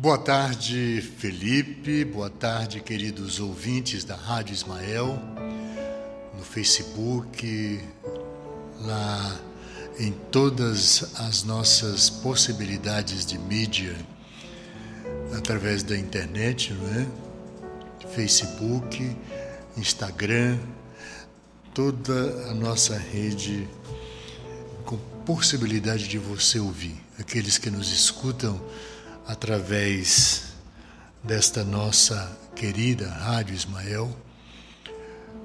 Boa tarde, Felipe. Boa tarde, queridos ouvintes da Rádio Ismael, no Facebook, lá em todas as nossas possibilidades de mídia, através da internet, não é? Facebook, Instagram, toda a nossa rede com possibilidade de você ouvir. Aqueles que nos escutam através desta nossa querida Rádio Ismael,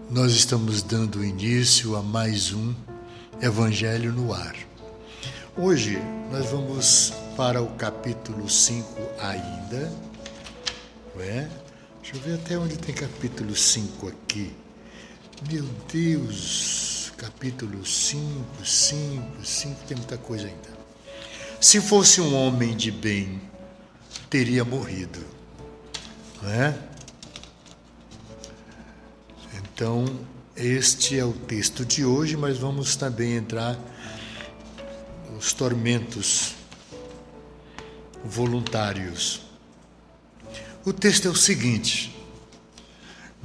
nós estamos dando início a mais um Evangelho no Ar. Hoje nós vamos para o capítulo 5 ainda. É? Deixa eu ver até onde tem capítulo 5 aqui. Meu Deus, capítulo 5, 5, 5, tem muita coisa ainda. Se fosse um homem de bem, teria morrido. Não é? Então, este é o texto de hoje, mas vamos também entrar nos tormentos voluntários. O texto é o seguinte: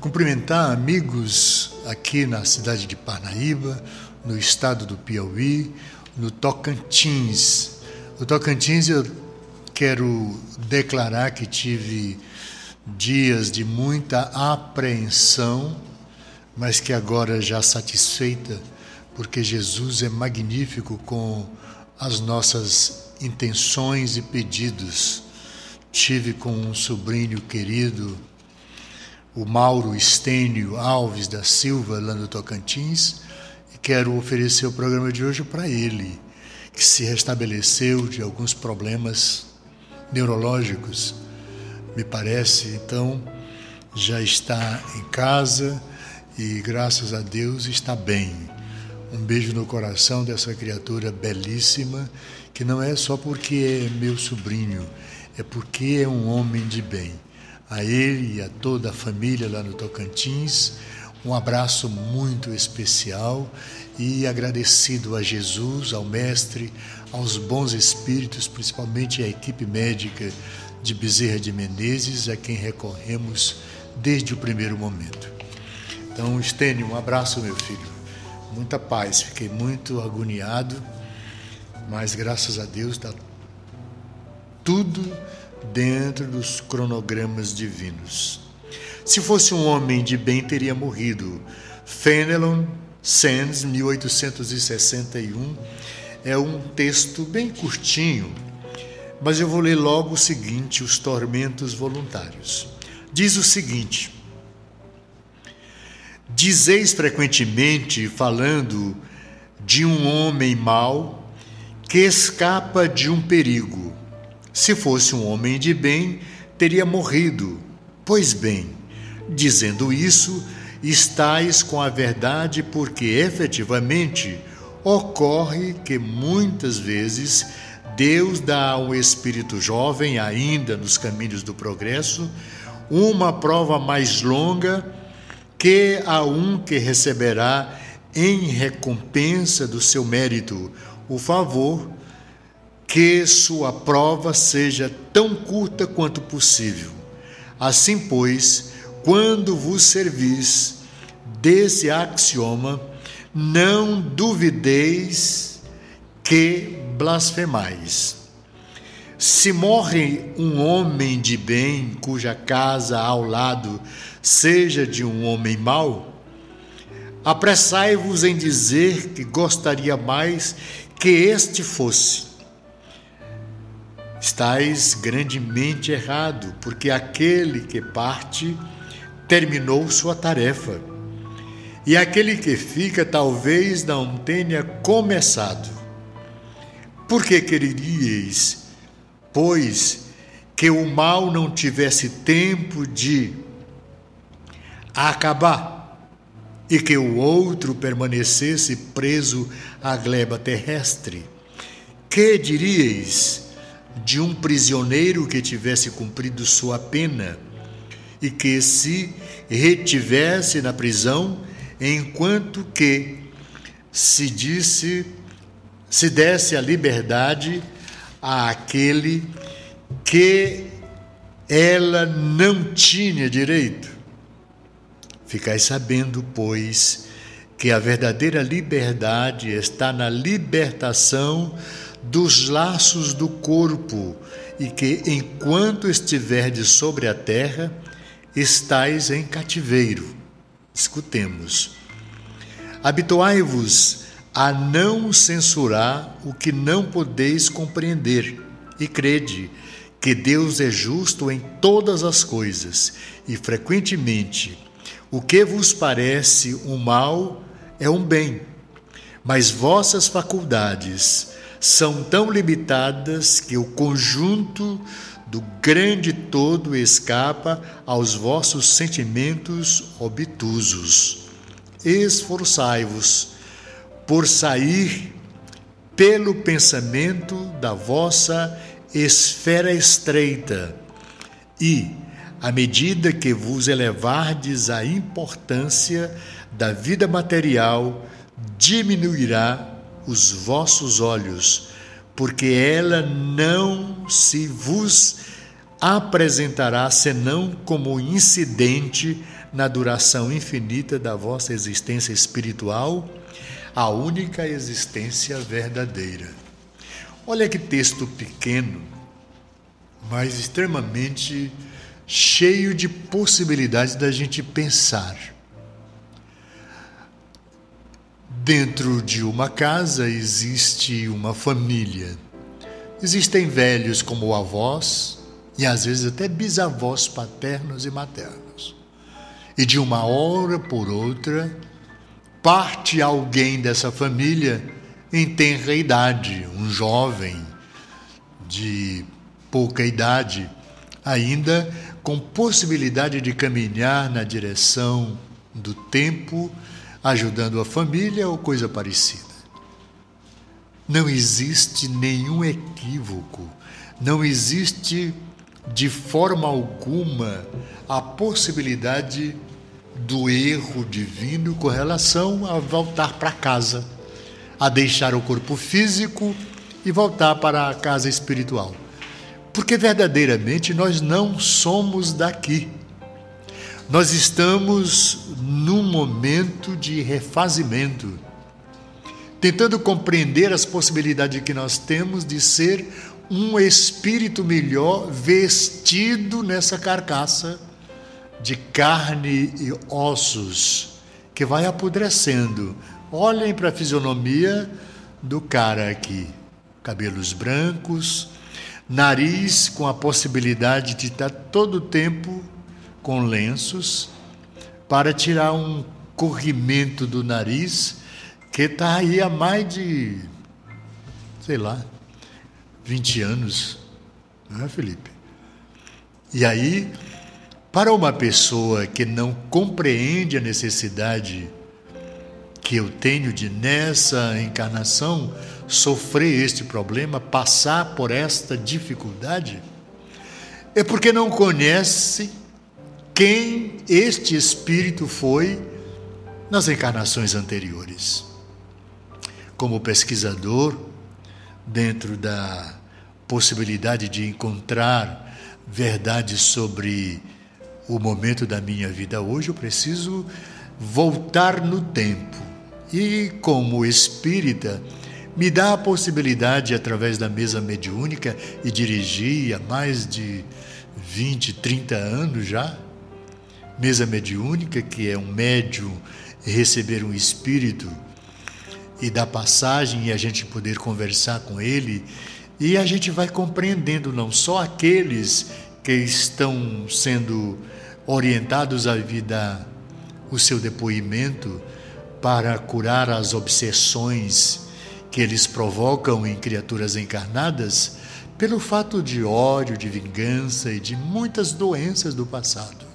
cumprimentar amigos aqui na cidade de Parnaíba, no estado do Piauí, no Tocantins. O Tocantins eu quero declarar que tive dias de muita apreensão, mas que agora já satisfeita, porque Jesus é magnífico com as nossas intenções e pedidos. Tive com um sobrinho querido, o Mauro Estênio Alves da Silva, lá no Tocantins, e quero oferecer o programa de hoje para ele, que se restabeleceu de alguns problemas neurológicos, me parece. Então, já está em casa e, graças a Deus, está bem. Um beijo no coração dessa criatura belíssima, que não é só porque é meu sobrinho, é porque é um homem de bem. A ele e a toda a família lá no Tocantins, um abraço muito especial e agradecido a Jesus, ao Mestre, aos bons espíritos, principalmente à equipe médica de Bezerra de Menezes, a quem recorremos desde o primeiro momento. Então, Estênio, um abraço, meu filho. Muita paz. Fiquei muito agoniado, mas graças a Deus está tudo dentro dos cronogramas divinos. Se fosse um homem de bem, teria morrido. Fenelon Sands, 1861 é um texto bem curtinho, mas eu vou ler logo o seguinte: Os Tormentos Voluntários. Diz o seguinte: Dizeis frequentemente, falando de um homem mau que escapa de um perigo. Se fosse um homem de bem, teria morrido. Pois bem, dizendo isso, estais com a verdade, porque efetivamente Ocorre que muitas vezes Deus dá ao espírito jovem, ainda nos caminhos do progresso, uma prova mais longa que a um que receberá em recompensa do seu mérito o favor que sua prova seja tão curta quanto possível. Assim, pois, quando vos servis desse axioma, não duvideis que blasfemais. Se morre um homem de bem, cuja casa ao lado seja de um homem mau, apressai-vos em dizer que gostaria mais que este fosse. Estais grandemente errado, porque aquele que parte terminou sua tarefa e aquele que fica talvez não tenha começado. Por que quereríeis, pois, que o mal não tivesse tempo de acabar e que o outro permanecesse preso à gleba terrestre? Que diríeis de um prisioneiro que tivesse cumprido sua pena e que se retivesse na prisão enquanto que se disse se desse a liberdade àquele que ela não tinha direito. Ficai sabendo, pois, que a verdadeira liberdade está na libertação dos laços do corpo e que, enquanto estiverdes sobre a terra, estais em cativeiro. Escutemos. Habituai-vos a não censurar o que não podeis compreender, e crede que Deus é justo em todas as coisas, e frequentemente o que vos parece um mal é um bem, mas vossas faculdades são tão limitadas que o conjunto do grande todo escapa aos vossos sentimentos obtusos. Esforçai-vos por sair pelo pensamento da vossa esfera estreita e, à medida que vos elevardes à importância da vida material, diminuirá os vossos olhos, porque ela não se vos apresentará senão como incidente na duração infinita da vossa existência espiritual a única existência verdadeira. Olha que texto pequeno, mas extremamente cheio de possibilidades da gente pensar. Dentro de uma casa existe uma família. Existem velhos como avós e às vezes até bisavós paternos e maternos. E de uma hora por outra, parte alguém dessa família em tenra idade, um jovem de pouca idade, ainda com possibilidade de caminhar na direção do tempo, ajudando a família ou coisa parecida. Não existe nenhum equívoco, não existe de forma alguma a possibilidade do erro divino com relação a voltar para casa, a deixar o corpo físico e voltar para a casa espiritual. Porque verdadeiramente nós não somos daqui. Nós estamos num momento de refazimento, tentando compreender as possibilidades que nós temos de ser um espírito melhor vestido nessa carcaça de carne e ossos que vai apodrecendo. Olhem para a fisionomia do cara aqui: cabelos brancos, nariz com a possibilidade de estar todo o tempo com lenços para tirar um corrimento do nariz que está aí há mais de, sei lá, 20 anos, não é, Felipe? E aí para uma pessoa que não compreende a necessidade que eu tenho de, nessa encarnação, sofrer este problema, passar por esta dificuldade, é porque não conhece quem este espírito foi nas encarnações anteriores. Como pesquisador, dentro da possibilidade de encontrar verdades sobre o momento da minha vida hoje, eu preciso voltar no tempo. E como espírita, me dá a possibilidade, através da mesa mediúnica, e dirigi há mais de 20, 30 anos já, mesa mediúnica, que é um médium receber um espírito e dar passagem e a gente poder conversar com ele, e a gente vai compreendendo não só aqueles que estão sendo orientados a vida o seu depoimento para curar as obsessões que eles provocam em criaturas encarnadas pelo fato de ódio, de vingança e de muitas doenças do passado.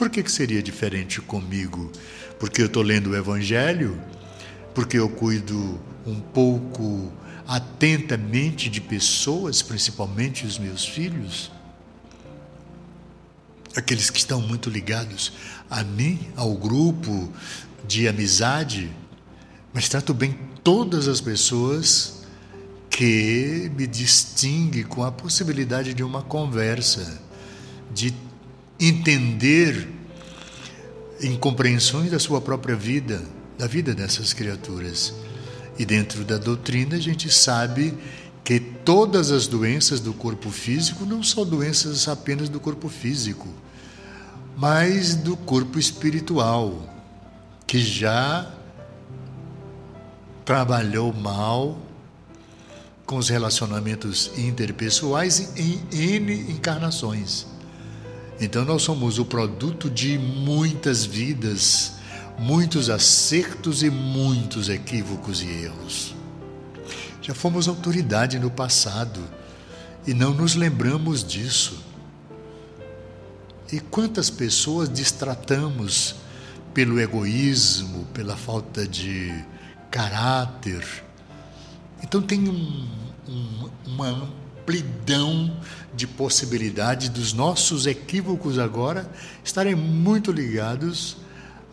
Por que, que seria diferente comigo? Porque eu estou lendo o Evangelho? Porque eu cuido um pouco atentamente de pessoas, principalmente os meus filhos? aqueles que estão muito ligados a mim, ao grupo de amizade, mas trato bem todas as pessoas que me distingue com a possibilidade de uma conversa. de entender incompreensões da sua própria vida, da vida dessas criaturas. E dentro da doutrina a gente sabe que todas as doenças do corpo físico não são doenças apenas do corpo físico, mas do corpo espiritual, que já trabalhou mal com os relacionamentos interpessoais em N encarnações. Então nós somos o produto de muitas vidas, muitos acertos e muitos equívocos e erros. Já fomos autoridade no passado e não nos lembramos disso. E quantas pessoas distratamos pelo egoísmo, pela falta de caráter. Então tem um, um, uma amplidão de possibilidades dos nossos equívocos agora estarem muito ligados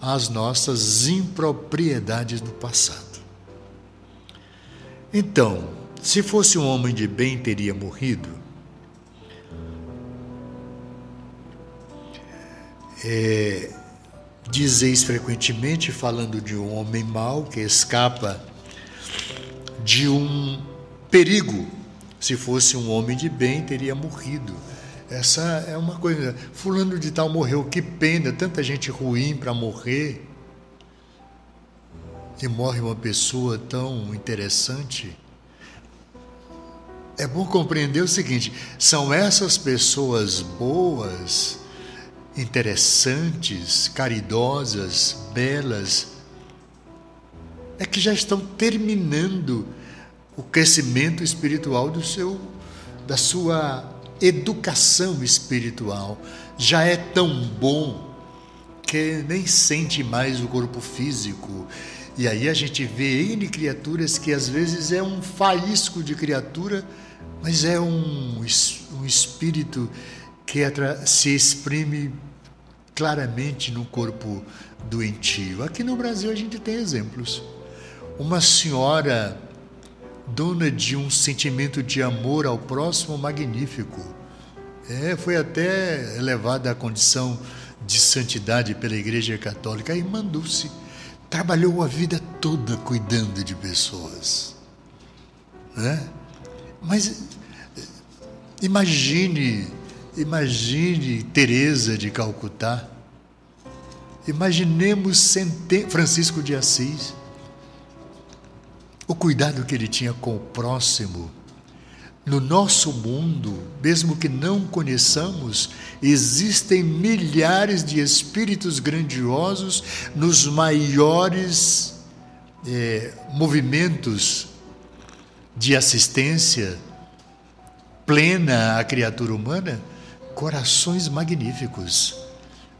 às nossas impropriedades do passado. Então, se fosse um homem de bem, teria morrido? É, dizeis frequentemente, falando de um homem mau que escapa de um perigo se fosse um homem de bem, teria morrido. Essa é uma coisa. Fulano de Tal morreu, que pena, tanta gente ruim para morrer. E morre uma pessoa tão interessante. É bom compreender o seguinte: são essas pessoas boas, interessantes, caridosas, belas, é que já estão terminando o crescimento espiritual do seu da sua educação espiritual. Já é tão bom que nem sente mais o corpo físico. E aí a gente vê N criaturas que às vezes é um faísco de criatura, mas é um, um espírito que se exprime claramente no corpo doentio. Aqui no Brasil a gente tem exemplos. Uma senhora dona de um sentimento de amor ao próximo magnífico. É, foi até elevada à condição de santidade pela Igreja Católica. A irmã Dulce trabalhou a vida toda cuidando de pessoas. Né? Mas imagine, imagine Teresa de Calcutá. Imaginemos Francisco de Assis o cuidado que ele tinha com o próximo. No nosso mundo, mesmo que não conheçamos, existem milhares de espíritos grandiosos nos maiores é, movimentos de assistência plena à criatura humana, corações magníficos.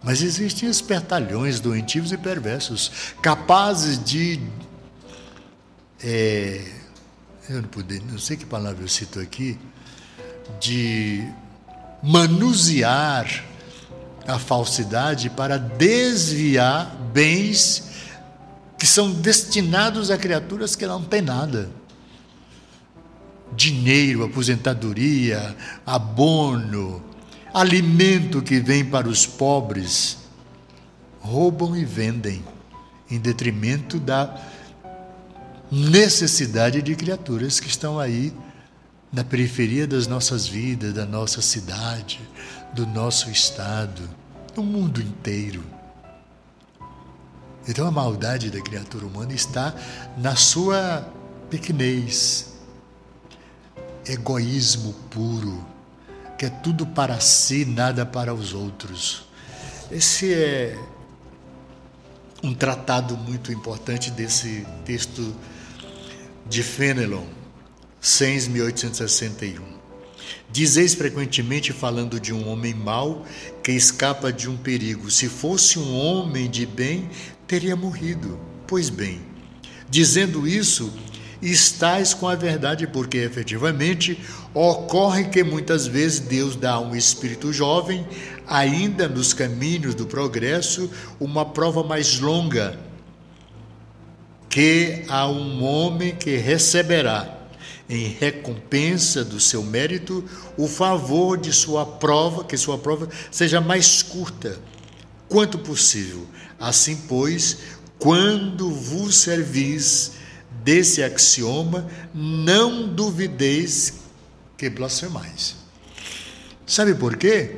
Mas existem espertalhões doentios e perversos, capazes de é, eu não, poder, não sei que palavra eu cito aqui, de manusear a falsidade para desviar bens que são destinados a criaturas que não têm nada. Dinheiro, aposentadoria, abono, alimento que vem para os pobres, roubam e vendem em detrimento da necessidade de criaturas que estão aí na periferia das nossas vidas, da nossa cidade, do nosso estado, do mundo inteiro. Então a maldade da criatura humana está na sua pequenez, egoísmo puro, que é tudo para si, nada para os outros. Esse é um tratado muito importante desse texto de Fenelon, 6.1861. Dizeis frequentemente, falando de um homem mau que escapa de um perigo, se fosse um homem de bem, teria morrido. Pois bem, dizendo isso, estais com a verdade, porque efetivamente ocorre que muitas vezes Deus dá a um espírito jovem, ainda nos caminhos do progresso, uma prova mais longa que a um homem que receberá, em recompensa do seu mérito, o favor de sua prova, que sua prova seja mais curta, quanto possível. Assim, pois, quando vos servis desse axioma, não duvideis que blasfemais. Sabe por quê?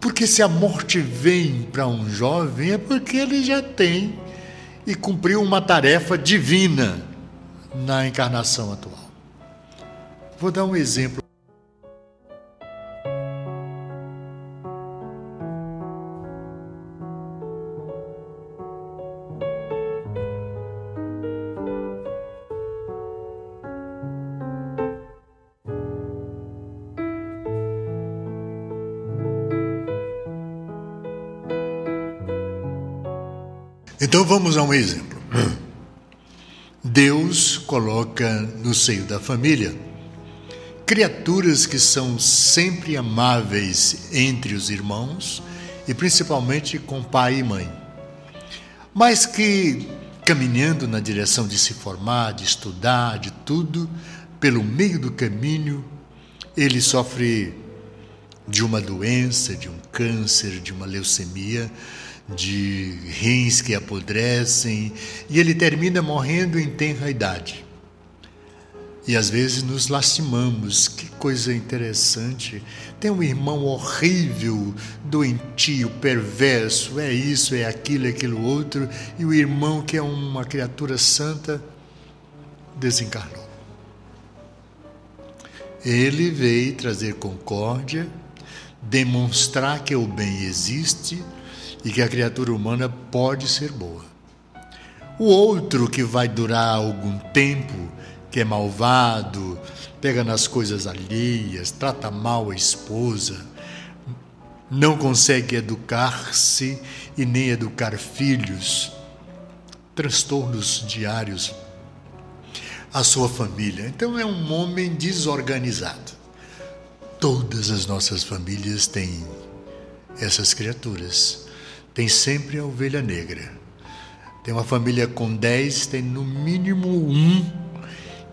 Porque se a morte vem para um jovem é porque ele já tem e cumpriu uma tarefa divina na encarnação atual. Vou dar um exemplo. Então vamos a um exemplo. Deus coloca no seio da família criaturas que são sempre amáveis entre os irmãos e principalmente com pai e mãe, mas que caminhando na direção de se formar, de estudar, de tudo, pelo meio do caminho, ele sofre de uma doença, de um câncer, de uma leucemia, de rins que apodrecem, e ele termina morrendo em tenra idade. E às vezes nos lastimamos, que coisa interessante. Tem um irmão horrível, doentio, perverso, é isso, é aquilo, é aquilo outro, e o irmão que é uma criatura santa desencarnou. Ele veio trazer concórdia, demonstrar que o bem existe e que a criatura humana pode ser boa. O outro que vai durar algum tempo, que é malvado, pega nas coisas alheias, trata mal a esposa, não consegue educar-se e nem educar filhos, transtornos diários a sua família. Então é um homem desorganizado. Todas as nossas famílias têm essas criaturas tem sempre a ovelha negra. Tem uma família com dez, tem no mínimo um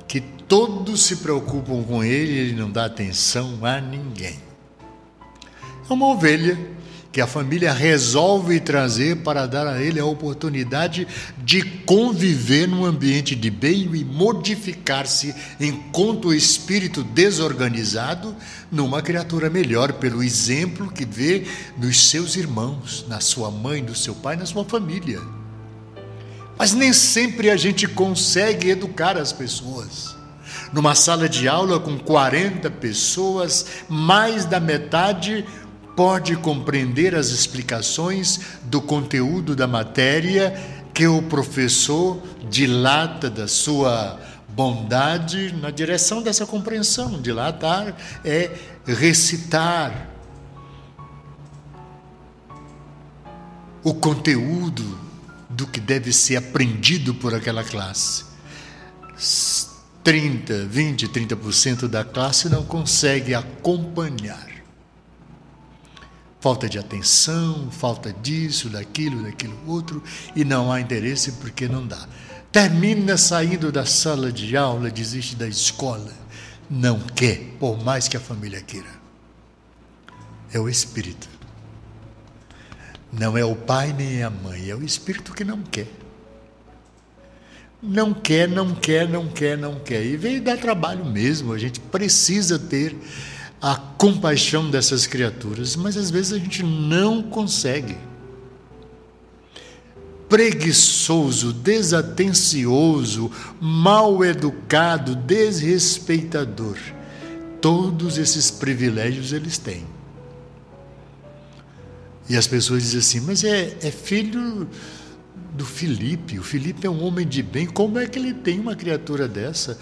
que todos se preocupam com ele, ele não dá atenção a ninguém. É uma ovelha que a família resolve trazer para dar a ele a oportunidade de conviver num ambiente de bem e modificar-se enquanto o espírito desorganizado numa criatura melhor, pelo exemplo que vê nos seus irmãos, na sua mãe, no seu pai, na sua família. Mas nem sempre a gente consegue educar as pessoas. Numa sala de aula com 40 pessoas, mais da metade pode compreender as explicações do conteúdo da matéria que o professor dilata da sua bondade na direção dessa compreensão. Dilatar é recitar o conteúdo do que deve ser aprendido por aquela classe. 30, 20, 30% da classe não consegue acompanhar falta de atenção, falta disso, daquilo, daquilo outro, e não há interesse porque não dá. Termina saindo da sala de aula, desiste da escola, não quer, por mais que a família queira. É o espírito. Não é o pai nem a mãe, é o espírito que não quer. Não quer, não quer, não quer, não quer. E veio dar trabalho mesmo, a gente precisa ter a compaixão dessas criaturas, mas às vezes a gente não consegue. Preguiçoso, desatencioso, mal educado, desrespeitador. Todos esses privilégios eles têm. E as pessoas dizem assim, mas é, é filho do Felipe. O Felipe é um homem de bem. Como é que ele tem uma criatura dessa?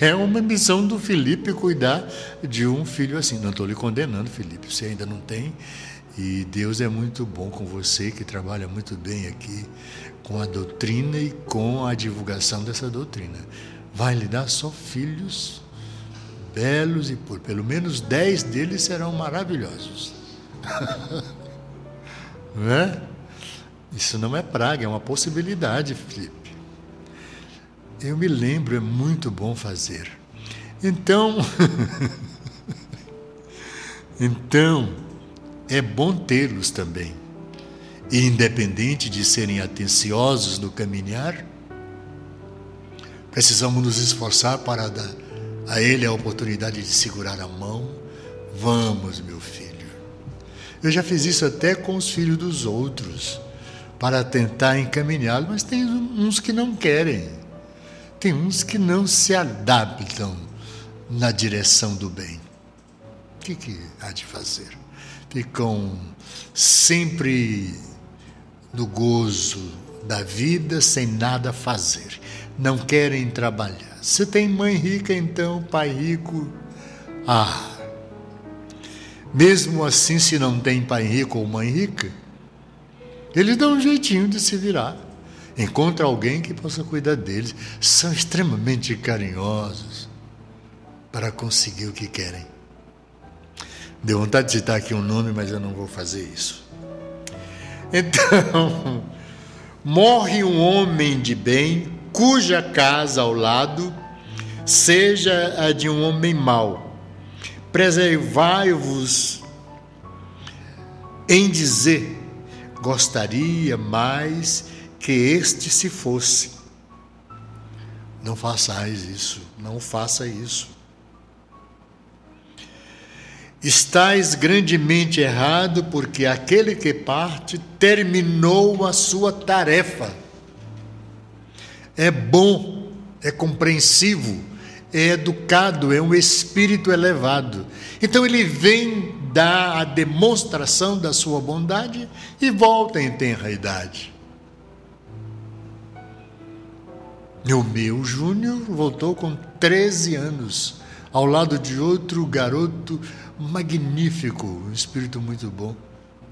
É uma missão do Felipe cuidar de um filho assim. Não estou lhe condenando, Felipe, você ainda não tem. E Deus é muito bom com você, que trabalha muito bem aqui com a doutrina e com a divulgação dessa doutrina. Vai lhe dar só filhos belos e por pelo menos dez deles serão maravilhosos. não é? Isso não é praga, é uma possibilidade, Felipe. Eu me lembro, é muito bom fazer. Então, então é bom tê-los também. E independente de serem atenciosos no caminhar, precisamos nos esforçar para dar a ele a oportunidade de segurar a mão. Vamos, meu filho. Eu já fiz isso até com os filhos dos outros, para tentar encaminhá-los, mas tem uns que não querem. Tem uns que não se adaptam na direção do bem. O que, que há de fazer? Ficam sempre no gozo da vida sem nada fazer. Não querem trabalhar. Se tem mãe rica, então pai rico. Ah! Mesmo assim, se não tem pai rico ou mãe rica, eles dão um jeitinho de se virar. Encontra alguém que possa cuidar deles. São extremamente carinhosos para conseguir o que querem. Deu vontade de citar aqui um nome, mas eu não vou fazer isso. Então, morre um homem de bem cuja casa ao lado seja a de um homem mau. Preservai-vos em dizer: gostaria mais que este se fosse. Não façais isso, não faça isso. Estais grandemente errado, porque aquele que parte terminou a sua tarefa. É bom, é compreensivo, é educado, é um espírito elevado. Então ele vem dar a demonstração da sua bondade e volta em tenra idade. O meu Júnior voltou com 13 anos, ao lado de outro garoto magnífico, um espírito muito bom,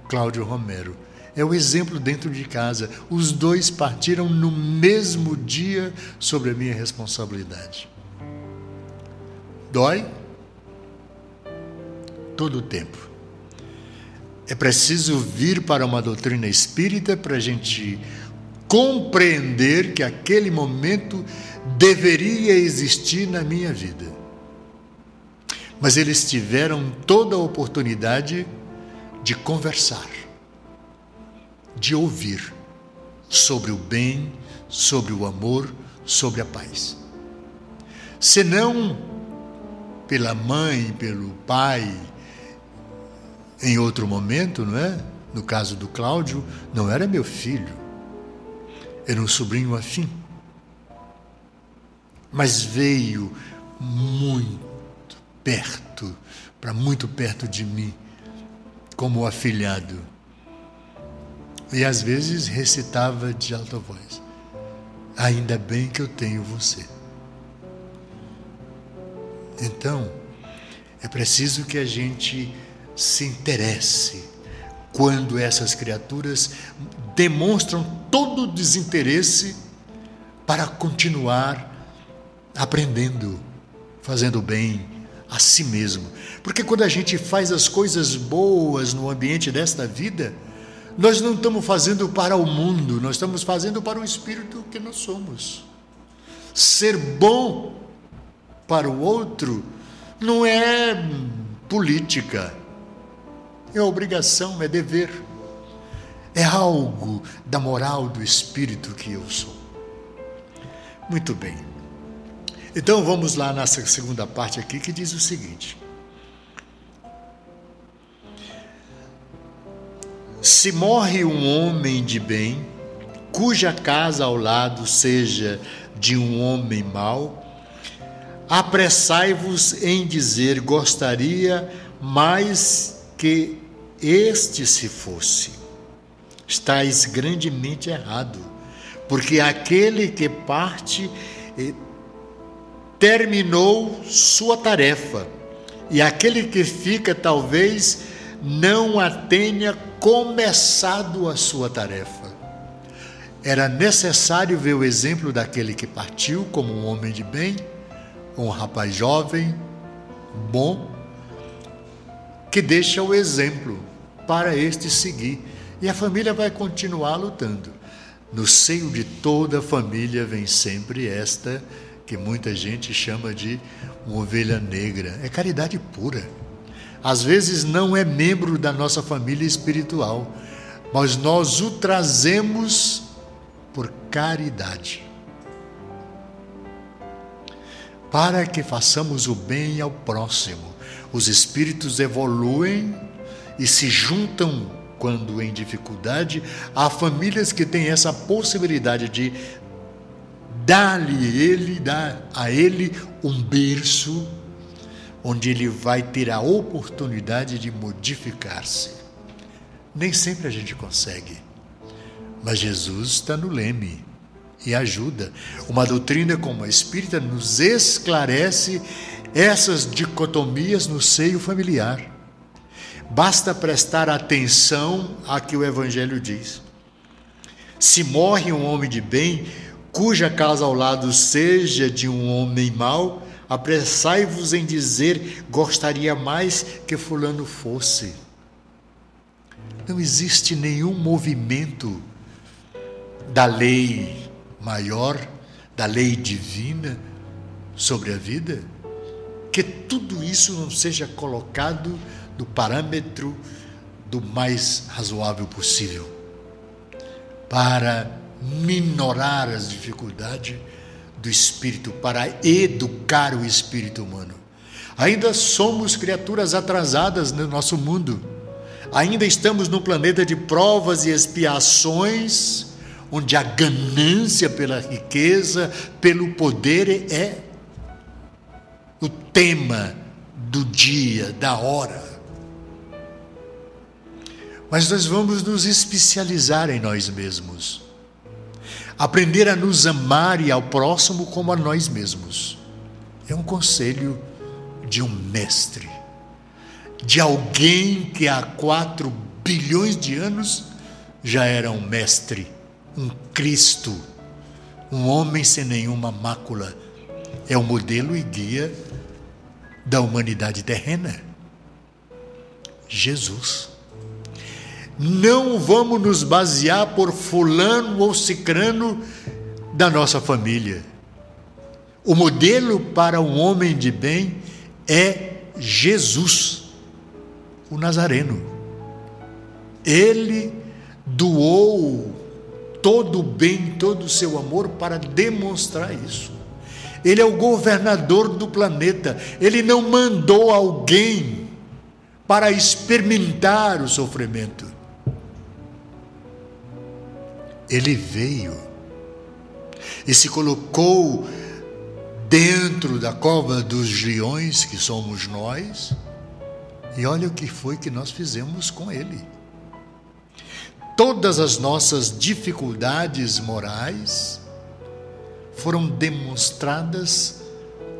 Cláudio Romero. É o exemplo dentro de casa. Os dois partiram no mesmo dia sobre a minha responsabilidade. Dói? Todo o tempo. É preciso vir para uma doutrina espírita para a gente compreender que aquele momento deveria existir na minha vida mas eles tiveram toda a oportunidade de conversar, de ouvir sobre o bem, sobre o amor, sobre a paz. Senão, pela mãe, pelo pai, em outro momento, não é? No caso do Cláudio, não era meu filho, era um sobrinho afim. Mas veio muito perto, para muito perto de mim, como afilhado. E às vezes recitava de alta voz: Ainda bem que eu tenho você. Então, é preciso que a gente se interesse quando essas criaturas demonstram todo o desinteresse para continuar aprendendo, fazendo bem, a si mesmo. Porque quando a gente faz as coisas boas no ambiente desta vida, nós não estamos fazendo para o mundo, nós estamos fazendo para o espírito que nós somos. Ser bom para o outro não é política, é obrigação, é dever, é algo da moral do espírito que eu sou. Muito bem. Então vamos lá nessa segunda parte aqui que diz o seguinte: Se morre um homem de bem, cuja casa ao lado seja de um homem mau, apressai-vos em dizer: gostaria mais que este se fosse. Estais grandemente errado, porque aquele que parte eh, terminou sua tarefa, e aquele que fica talvez não a tenha começado a sua tarefa. Era necessário ver o exemplo daquele que partiu como um homem de bem, um rapaz jovem, bom, que deixa o exemplo para este seguir. E a família vai continuar lutando. No seio de toda a família vem sempre esta que muita gente chama de uma ovelha negra. É caridade pura. Às vezes não é membro da nossa família espiritual, mas nós o trazemos por caridade. Para que façamos o bem ao próximo. Os espíritos evoluem e se juntam quando em dificuldade. Há famílias que têm essa possibilidade de dar-lhe ele, dar a ele um berço onde ele vai ter a oportunidade de modificar-se. Nem sempre a gente consegue, mas Jesus está no leme e ajuda. Uma doutrina como a espírita nos esclarece essas dicotomias no seio familiar. Basta prestar atenção a que o Evangelho diz. Se morre um homem de bem, cuja casa ao lado seja de um homem mau, apressai-vos em dizer: gostaria mais que Fulano fosse. Não existe nenhum movimento da lei maior, da lei divina sobre a vida, que tudo isso não seja colocado no parâmetro do mais razoável possível, para minorar as dificuldades do espírito, para educar o espírito humano. Ainda somos criaturas atrasadas no nosso mundo. Ainda estamos num planeta de provas e expiações, onde a ganância pela riqueza, pelo poder é o tema do dia, da hora. Mas nós vamos nos especializar em nós mesmos. Aprender a nos amar e ao próximo como a nós mesmos. É um conselho de um mestre, de alguém que há quatro bilhões de anos já era um mestre, um Cristo, um homem sem nenhuma mácula. É o modelo e guia da humanidade terrena. Jesus. Não vamos nos basear por fulano ou cicrano da nossa família. O modelo para um homem de bem é Jesus, o Nazareno. Ele doou todo o bem, todo o seu amor para demonstrar isso. Ele é o governador do planeta. Ele não mandou alguém para experimentar o sofrimento. Ele veio e se colocou dentro da cova dos leões, que somos nós, e olha o que foi que nós fizemos com ele. Todas as nossas dificuldades morais foram demonstradas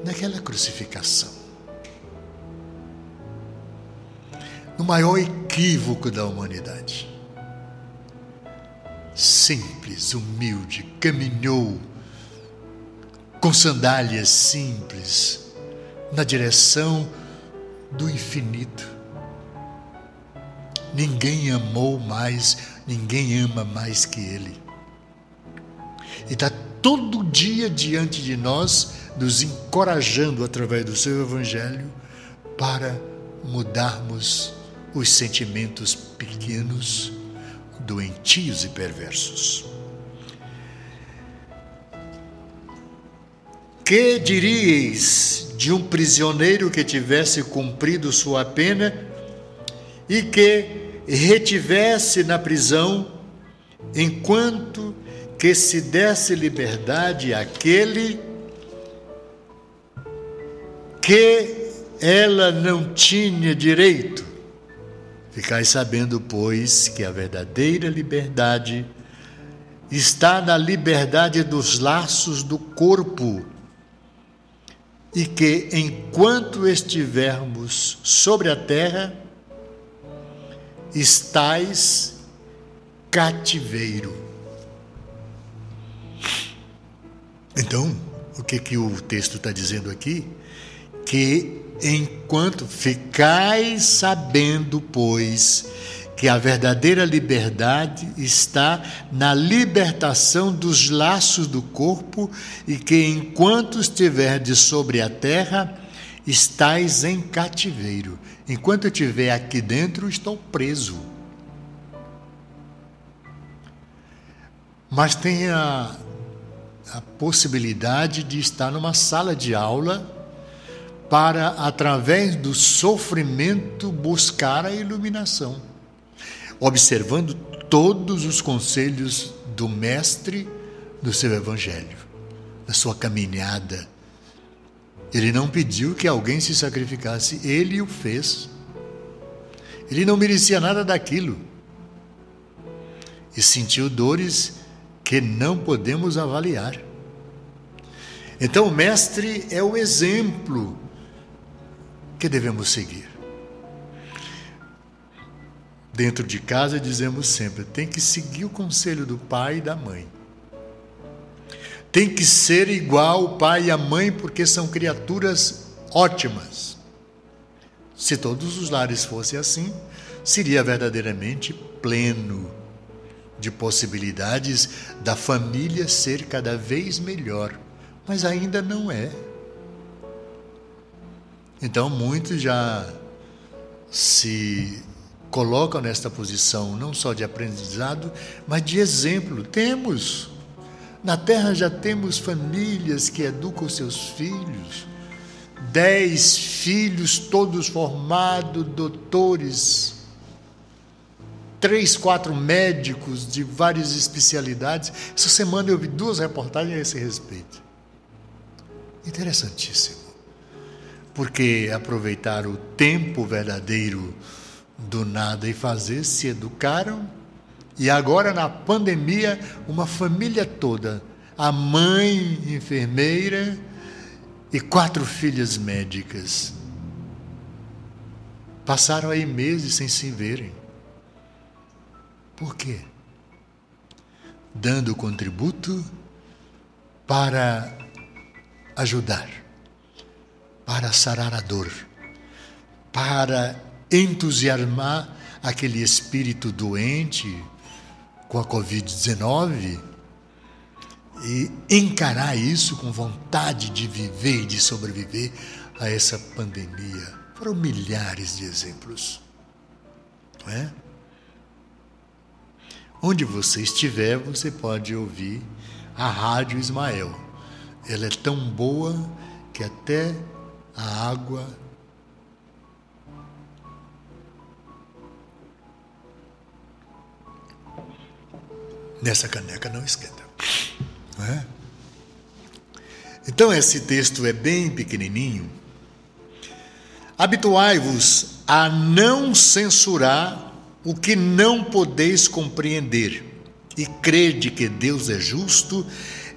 naquela crucificação. No maior equívoco da humanidade simples, humilde, caminhou com sandálias simples na direção do infinito. Ninguém amou mais, ninguém ama mais que Ele. E está todo dia diante de nós, nos encorajando através do seu Evangelho para mudarmos os sentimentos pequenos doentios e perversos. Que diríeis de um prisioneiro que tivesse cumprido sua pena e que retivesse na prisão, enquanto que se desse liberdade àquele que ela não tinha direito? Ficai sabendo, pois, que a verdadeira liberdade está na liberdade dos laços do corpo e que enquanto estivermos sobre a terra, estais cativeiro. Então, o que, que o texto está dizendo aqui? Que enquanto ficais sabendo, pois, que a verdadeira liberdade está na libertação dos laços do corpo e que enquanto estiverdes sobre a terra, estais em cativeiro. Enquanto eu estiver aqui dentro, estou preso. Mas tem a, a possibilidade de estar numa sala de aula para, através do sofrimento, buscar a iluminação, observando todos os conselhos do Mestre do seu Evangelho, da sua caminhada ele não pediu que alguém se sacrificasse, ele o fez. Ele não merecia nada daquilo. E sentiu dores que não podemos avaliar. Então, o Mestre é o exemplo que devemos seguir. Dentro de casa dizemos sempre: tem que seguir o conselho do pai e da mãe tem que ser igual o pai e a mãe, porque são criaturas ótimas. Se todos os lares fossem assim, seria verdadeiramente pleno de possibilidades da família ser cada vez melhor, mas ainda não é. Então, muitos já se colocam nesta posição, não só de aprendizado, mas de exemplo. Temos na terra já temos famílias que educam seus filhos, dez filhos, todos formados, doutores, três, quatro médicos de várias especialidades. Essa semana eu vi duas reportagens a esse respeito. Interessantíssimo. Porque aproveitar o tempo verdadeiro do nada e fazer, se educaram e agora, na pandemia, uma família toda, a mãe enfermeira e quatro filhas médicas, passaram aí meses sem se verem. Por quê? Dando contributo para ajudar, para sarar a dor, para entusiasmar aquele espírito doente com a Covid-19 e encarar isso com vontade de viver e de sobreviver a essa pandemia. Foram milhares de exemplos. Não é? Onde você estiver, você pode ouvir a Rádio Ismael. Ela é tão boa que até a água nessa caneca não esquenta. Não é? Então, esse texto é bem pequenininho. Habituai-vos a não censurar o que não podeis compreender, e crede que Deus é justo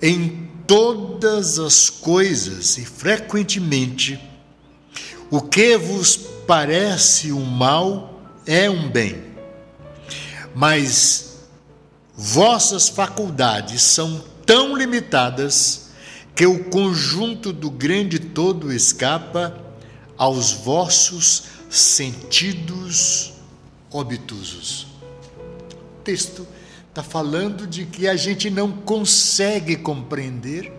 em todas as coisas, e frequentemente o que vos parece um mal é um bem. Mas vossas faculdades são tão limitadas que o conjunto do grande todo escapa aos vossos sentidos obtusos. Texto está falando de que a gente não consegue compreender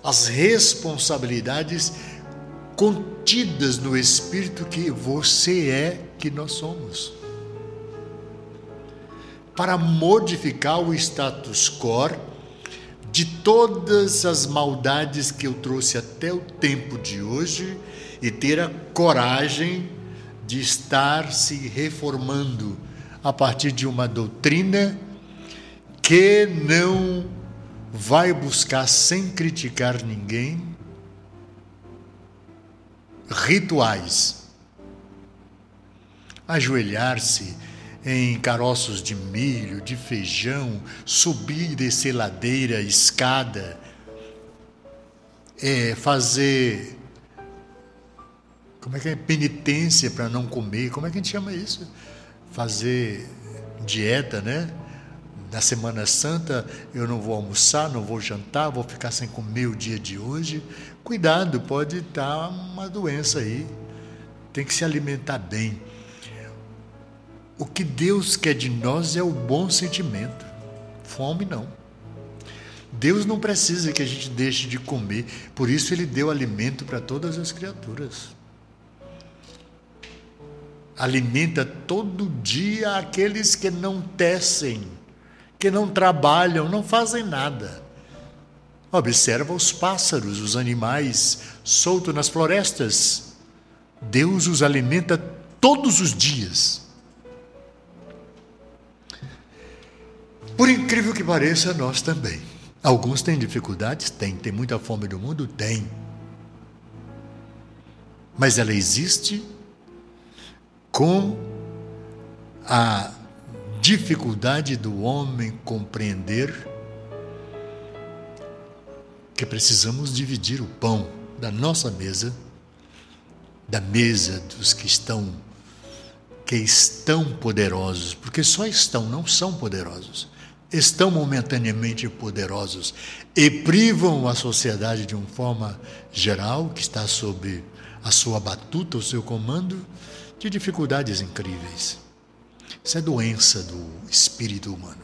as responsabilidades contidas no Espírito que você é, que nós somos. Para modificar o status quo de todas as maldades que eu trouxe até o tempo de hoje e ter a coragem de estar se reformando a partir de uma doutrina que não vai buscar sem criticar ninguém rituais, ajoelhar-se em caroços de milho, de feijão, subir e descer ladeira, escada, é, fazer. Como é que é? Penitência para não comer. Como é que a gente chama isso? Fazer dieta, né? Na Semana Santa eu não vou almoçar, não vou jantar, vou ficar sem comer o dia de hoje. Cuidado, pode estar uma doença aí. Tem que se alimentar bem. O que Deus quer de nós é o bom sentimento. Fome não. Deus não precisa que a gente deixe de comer, por isso ele deu alimento para todas as criaturas. Alimenta todo dia aqueles que não tecem, que não trabalham, não fazem nada. Observa os pássaros, os animais soltos nas florestas. Deus os alimenta todos os dias. Por incrível que pareça, nós também. Alguns têm dificuldades? Tem. Tem muita fome no mundo? Tem. Mas ela existe com a dificuldade do homem compreender que precisamos dividir o pão da nossa mesa, da mesa dos que estão que estão poderosos, porque só estão, não são poderosos. Estão momentaneamente poderosos e privam a sociedade de uma forma geral, que está sob a sua batuta, o seu comando, de dificuldades incríveis. Isso é doença do espírito humano.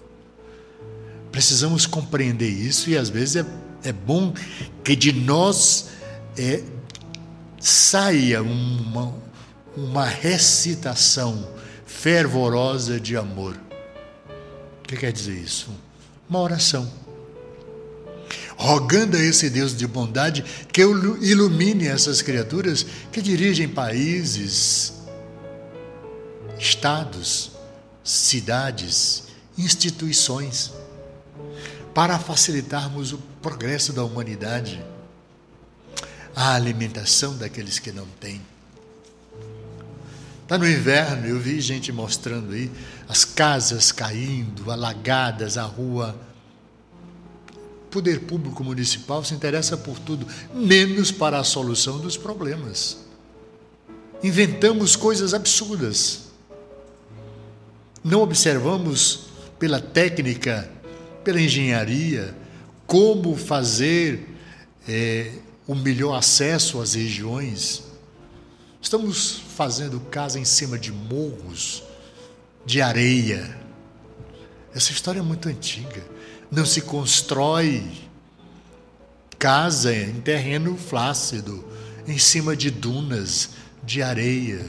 Precisamos compreender isso e às vezes é é bom que de nós é, saia uma, uma recitação fervorosa de amor. O que quer dizer isso? Uma oração. Rogando a esse Deus de bondade que ilumine essas criaturas que dirigem países, estados, cidades, instituições para facilitarmos o progresso da humanidade, a alimentação daqueles que não têm. Está no inverno, eu vi gente mostrando aí as casas caindo, alagadas, a rua. O poder público municipal se interessa por tudo, menos para a solução dos problemas. Inventamos coisas absurdas. Não observamos pela técnica pela engenharia, como fazer é, o melhor acesso às regiões. Estamos fazendo casa em cima de morros, de areia. Essa história é muito antiga. Não se constrói casa em terreno flácido, em cima de dunas de areia.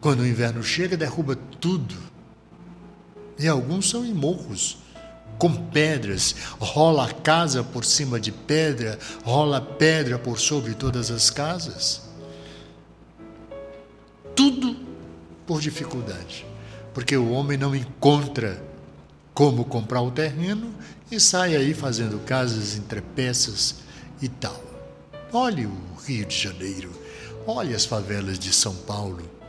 Quando o inverno chega, derruba tudo e alguns são em morros, com pedras. Rola a casa por cima de pedra, rola pedra por sobre todas as casas. Tudo por dificuldade, porque o homem não encontra como comprar o terreno e sai aí fazendo casas entre peças e tal. Olhe o Rio de Janeiro, olhe as favelas de São Paulo.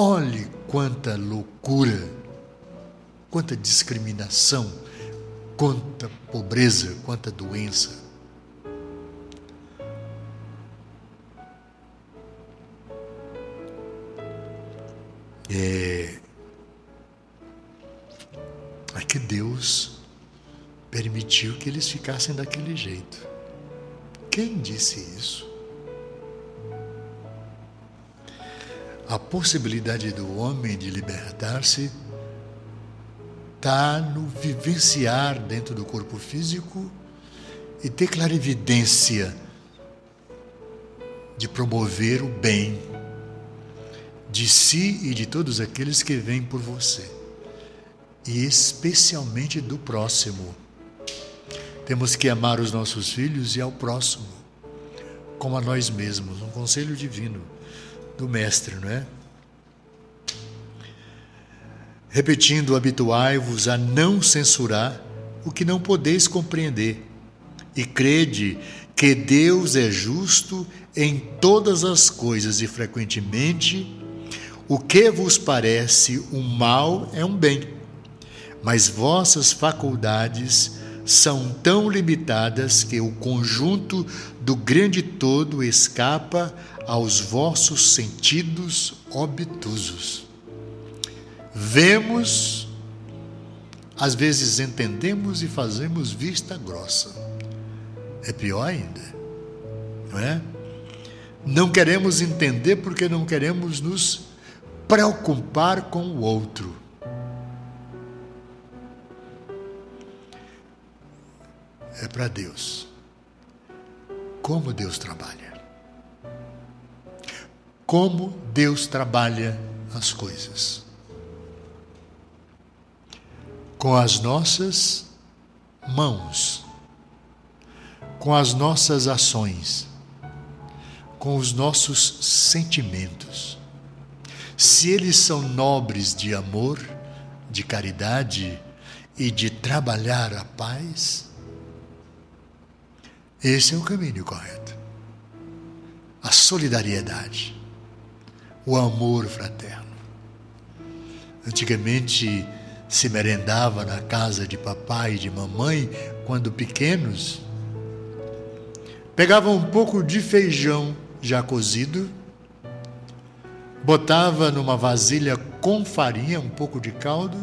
Olhe quanta loucura quanta discriminação, quanta pobreza, quanta doença. É, é que Deus permitiu que eles ficassem daquele jeito. Quem disse isso? A possibilidade do homem de libertar-se está no vivenciar dentro do corpo físico e ter clarividência de promover o bem de si e de todos aqueles que vêm por você, e especialmente do próximo. Temos que amar os nossos filhos e ao próximo, como a nós mesmos, um conselho divino do Mestre, não é? repetindo: habituai-vos a não censurar o que não podeis compreender, e crede que Deus é justo em todas as coisas, e frequentemente o que vos parece um mal é um bem, mas vossas faculdades são tão limitadas que o conjunto do grande todo escapa aos vossos sentidos obtusos. Vemos, às vezes entendemos e fazemos vista grossa. É pior ainda, não é? Não queremos entender porque não queremos nos preocupar com o outro. É para Deus. Como Deus trabalha. Como Deus trabalha as coisas. Com as nossas mãos, com as nossas ações, com os nossos sentimentos. Se eles são nobres de amor, de caridade e de trabalhar a paz, esse é o caminho correto. A solidariedade, o amor fraterno. Antigamente se merendava na casa de papai e de mamãe quando pequenos. Pegava um pouco de feijão já cozido, botava numa vasilha com farinha, um pouco de caldo,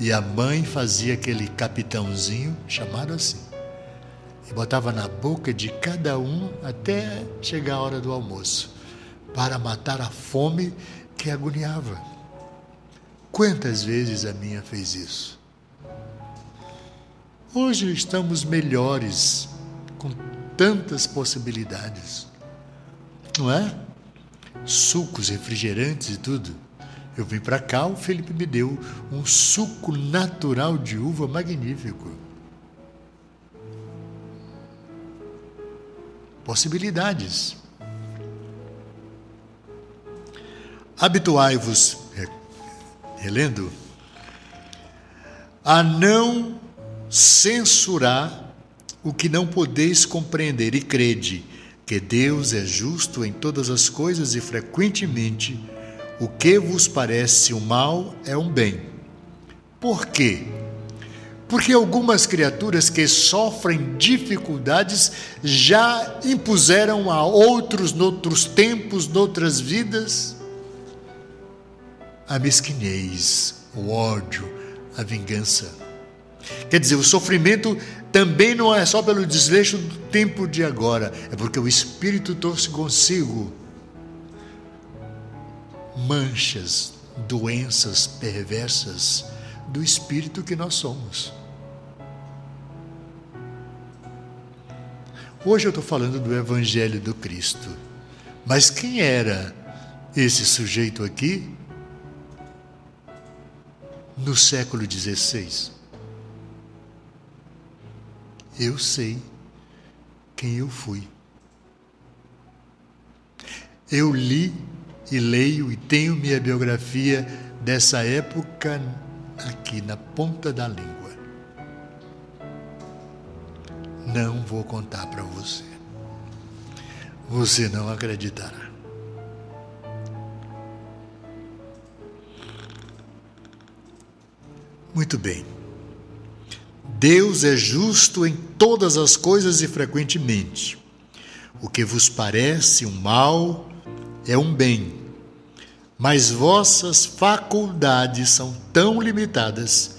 e a mãe fazia aquele capitãozinho, chamado assim, e botava na boca de cada um até chegar a hora do almoço, para matar a fome que agoniava. Quantas vezes a minha fez isso? Hoje estamos melhores, com tantas possibilidades, não é? Sucos, refrigerantes e tudo. Eu vim para cá, o Felipe me deu um suco natural de uva magnífico. Possibilidades. Habituai-vos, relendo, a não censurar o que não podeis compreender e crede que Deus é justo em todas as coisas e frequentemente o que vos parece o mal é um bem. Por quê? Porque algumas criaturas que sofrem dificuldades já impuseram a outros, noutros tempos, noutras vidas, a mesquinhez, o ódio, a vingança. Quer dizer, o sofrimento também não é só pelo desleixo do tempo de agora, é porque o Espírito trouxe consigo manchas, doenças perversas do espírito que nós somos. Hoje eu estou falando do Evangelho do Cristo, mas quem era esse sujeito aqui no século XVI? Eu sei quem eu fui. Eu li e leio e tenho minha biografia dessa época aqui na ponta da língua. Não vou contar para você. Você não acreditará. Muito bem. Deus é justo em todas as coisas e frequentemente. O que vos parece um mal é um bem, mas vossas faculdades são tão limitadas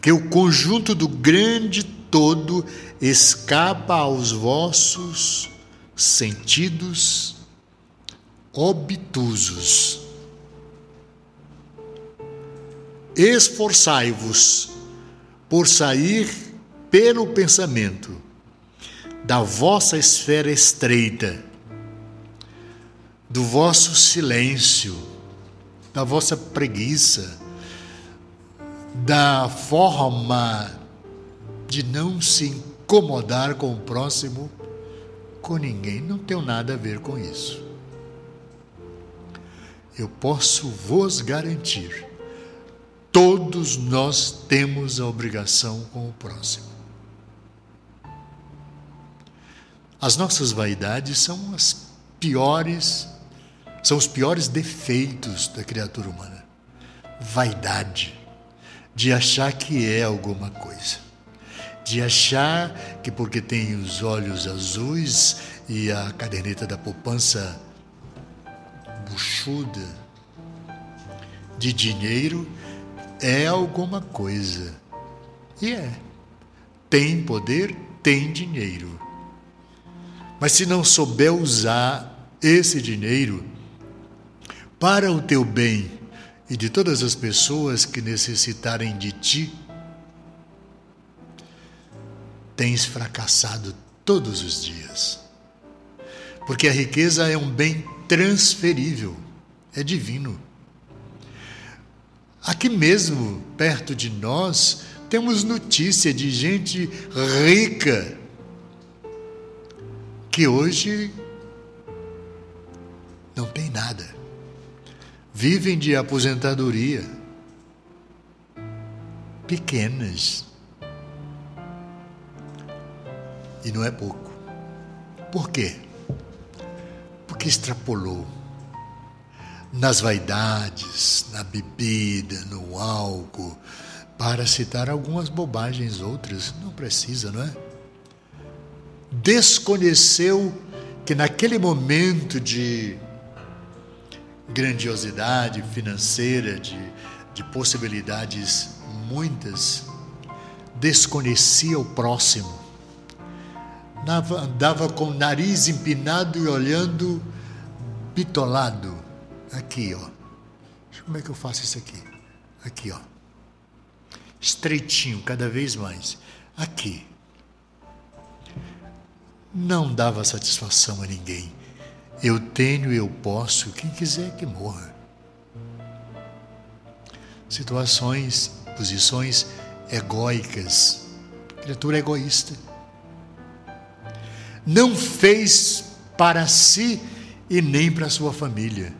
que o conjunto do grande todo escapa aos vossos sentidos obtusos. Esforçai-vos por sair pelo pensamento da vossa esfera estreita do vosso silêncio, da vossa preguiça, da forma de não se incomodar com o próximo, com ninguém. Não tenho nada a ver com isso. Eu posso vos garantir, todos nós temos a obrigação com o próximo. As nossas vaidades são as piores são os piores defeitos da criatura humana. Vaidade, de achar que é alguma coisa, de achar que porque tem os olhos azuis e a caderneta da poupança buchuda de dinheiro é alguma coisa. E é. Tem poder, tem dinheiro. Mas se não souber usar esse dinheiro para o teu bem, e de todas as pessoas que necessitarem de ti, tens fracassado todos os dias. Porque a riqueza é um bem transferível, é divino. Aqui mesmo, perto de nós, temos notícia de gente rica que hoje não tem nada. Vivem de aposentadoria. Pequenas. E não é pouco. Por quê? Porque extrapolou nas vaidades, na bebida, no álcool, para citar algumas bobagens, outras não precisa, não é? Desconheceu que naquele momento de grandiosidade financeira, de, de possibilidades muitas, desconhecia o próximo. Andava com o nariz empinado e olhando bitolado. Aqui, ó. Como é que eu faço isso aqui? Aqui, ó. Estreitinho, cada vez mais. Aqui. Não dava satisfação a ninguém eu tenho, eu posso, quem quiser que morra. Situações, posições egóicas, criatura egoísta. Não fez para si e nem para sua família.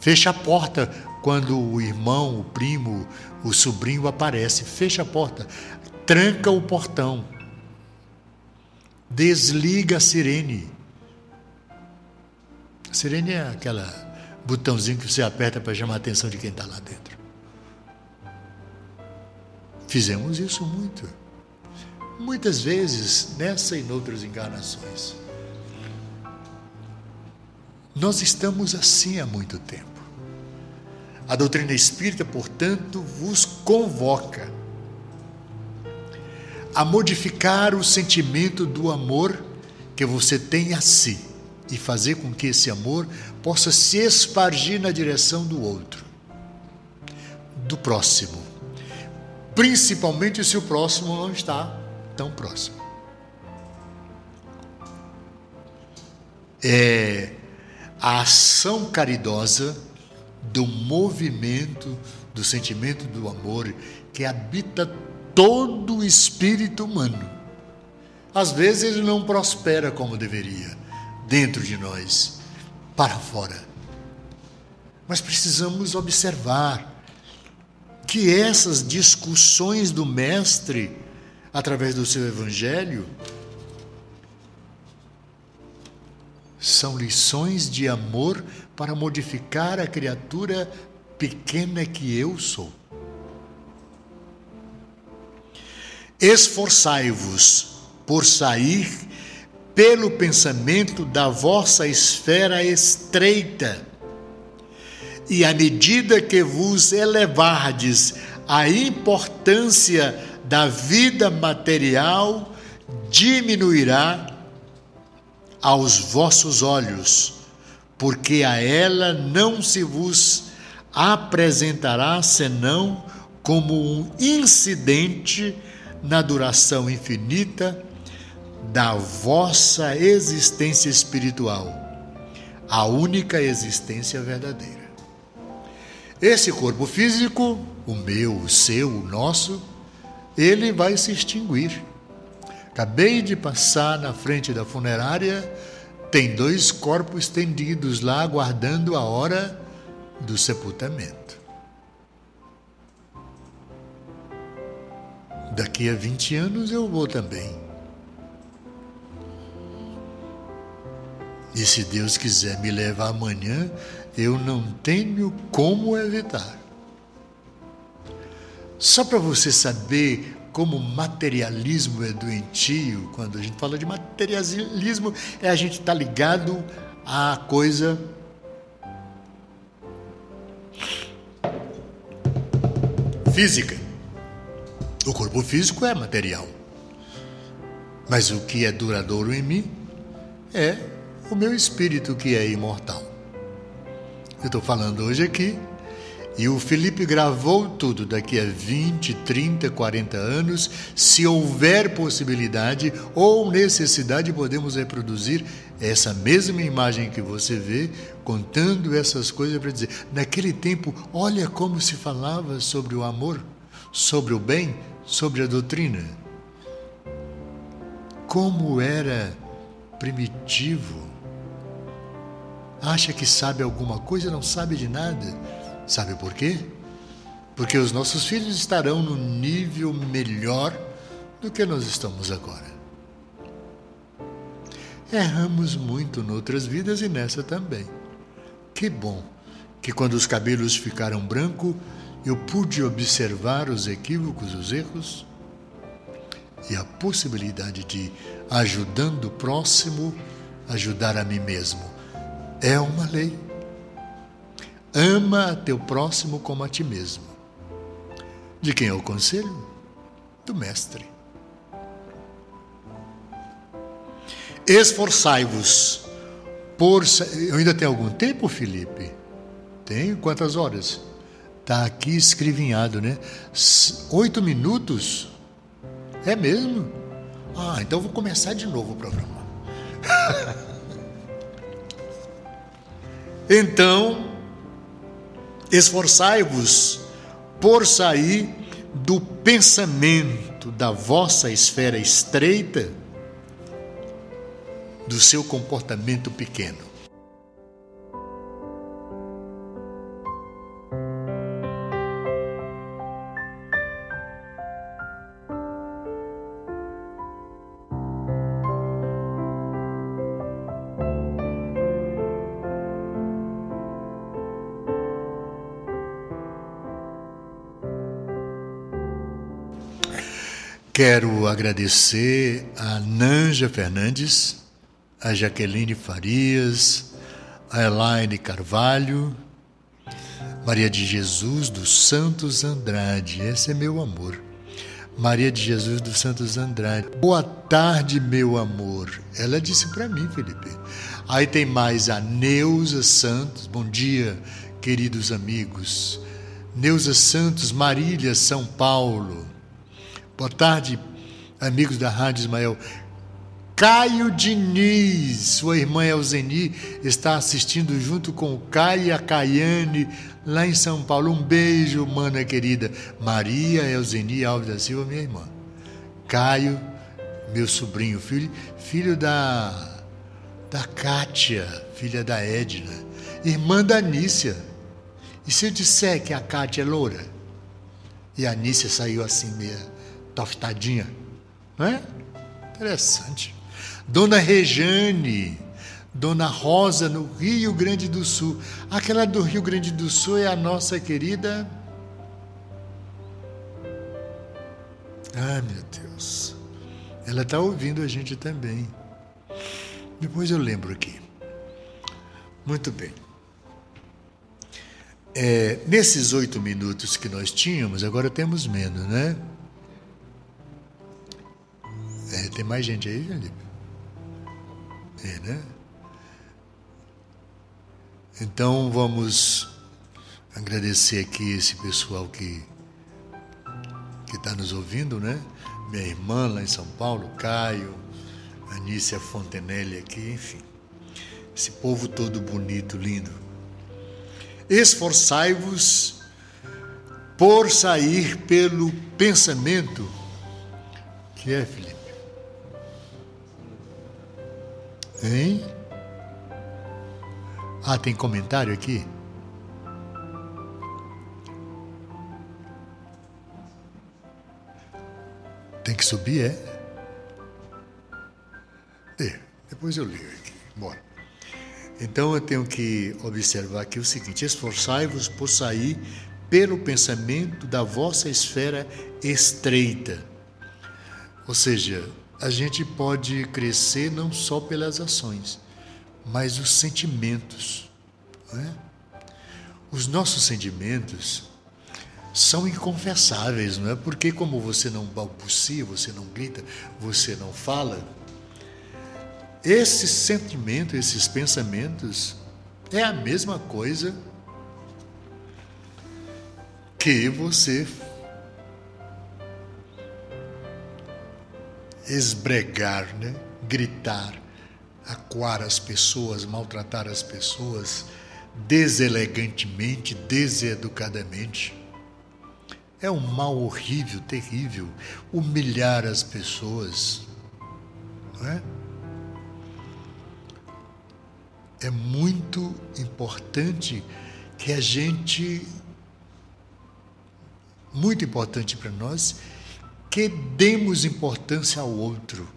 Fecha a porta quando o irmão, o primo, o sobrinho aparece. Fecha a porta, tranca o portão, desliga a sirene Sirene é aquela botãozinho que você aperta para chamar a atenção de quem está lá dentro. Fizemos isso muito. Muitas vezes, nessa e noutras encarnações. Nós estamos assim há muito tempo. A doutrina espírita, portanto, vos convoca a modificar o sentimento do amor que você tem a si e fazer com que esse amor possa se espargir na direção do outro, do próximo, principalmente se o próximo não está tão próximo. É a ação caridosa do movimento do sentimento do amor que habita todo o espírito humano. Às vezes ele não prospera como deveria dentro de nós, para fora. Mas precisamos observar que essas discussões do Mestre, através do seu Evangelho, são lições de amor para modificar a criatura pequena que eu sou. Esforçai-vos por sair pelo pensamento da vossa esfera estreita. E à medida que vos elevardes a importância da vida material, diminuirá aos vossos olhos, porque a ela não se vos apresentará senão como um incidente na duração infinita da vossa existência espiritual, a única existência verdadeira. Esse corpo físico, o meu, o seu, o nosso, ele vai se extinguir. Acabei de passar na frente da funerária, tem dois corpos estendidos lá aguardando a hora do sepultamento. Daqui a 20 anos eu vou também. E se Deus quiser me levar amanhã, eu não tenho como evitar. Só para você saber como materialismo é doentio, quando a gente fala de materialismo, é a gente estar tá ligado à coisa física. O corpo físico é material. Mas o que é duradouro em mim é o meu espírito que é imortal. Eu estou falando hoje aqui. E o Felipe gravou tudo daqui a 20, 30, 40 anos. Se houver possibilidade ou necessidade, podemos reproduzir essa mesma imagem que você vê, contando essas coisas para dizer: naquele tempo, olha como se falava sobre o amor, sobre o bem, sobre a doutrina. Como era primitivo. Acha que sabe alguma coisa, não sabe de nada Sabe por quê? Porque os nossos filhos estarão no nível melhor do que nós estamos agora. Erramos muito noutras vidas e nessa também. Que bom que quando os cabelos ficaram brancos, eu pude observar os equívocos, os erros e a possibilidade de, ajudando o próximo, ajudar a mim mesmo. É uma lei. Ama teu próximo como a ti mesmo. De quem é o conselho? Do Mestre. Esforçai-vos por. Eu ainda tenho algum tempo, Felipe? Tenho? Quantas horas? Está aqui escrevinhado, né? Oito minutos? É mesmo? Ah, então vou começar de novo o programa. então, Esforçai-vos por sair do pensamento da vossa esfera estreita, do seu comportamento pequeno. Quero agradecer a Nanja Fernandes, a Jaqueline Farias, a Elaine Carvalho, Maria de Jesus dos Santos Andrade, esse é meu amor. Maria de Jesus dos Santos Andrade. Boa tarde, meu amor. Ela disse para mim, Felipe. Aí tem mais a Neuza Santos. Bom dia, queridos amigos. Neuza Santos, Marília, São Paulo. Boa tarde, amigos da Rádio Ismael. Caio Diniz, sua irmã Elzeni, está assistindo junto com o Caio e a Caiane, lá em São Paulo. Um beijo, mana querida. Maria Elzeni Alves da Silva, minha irmã. Caio, meu sobrinho, filho, filho da, da Kátia, filha da Edna, irmã da Nícia. E se eu disser que a Kátia é loura? E a Nícia saiu assim meio toftadinha. Não é? Interessante. Dona Rejane, Dona Rosa, no Rio Grande do Sul. Aquela do Rio Grande do Sul é a nossa querida. Ah, meu Deus. Ela está ouvindo a gente também. Depois eu lembro aqui. Muito bem. É, nesses oito minutos que nós tínhamos, agora temos menos, né? É, tem mais gente aí, Felipe? É, né? Então vamos agradecer aqui esse pessoal que que está nos ouvindo, né? Minha irmã lá em São Paulo, Caio, Anícia Fontenelle aqui, enfim. Esse povo todo bonito, lindo. Esforçai-vos por sair pelo pensamento que é, Felipe? Hein? Ah, tem comentário aqui? Tem que subir, é? É, depois eu leio aqui. Bora. Então eu tenho que observar aqui o seguinte: esforçai-vos por sair pelo pensamento da vossa esfera estreita. Ou seja, a gente pode crescer não só pelas ações, mas os sentimentos. É? Os nossos sentimentos são inconfessáveis, não é? Porque como você não balbucia, você não grita, você não fala, esses sentimentos, esses pensamentos é a mesma coisa que você esbregar, né? gritar, acuar as pessoas, maltratar as pessoas deselegantemente, deseducadamente. É um mal horrível, terrível, humilhar as pessoas, não é? É muito importante que a gente, muito importante para nós, que demos importância ao outro,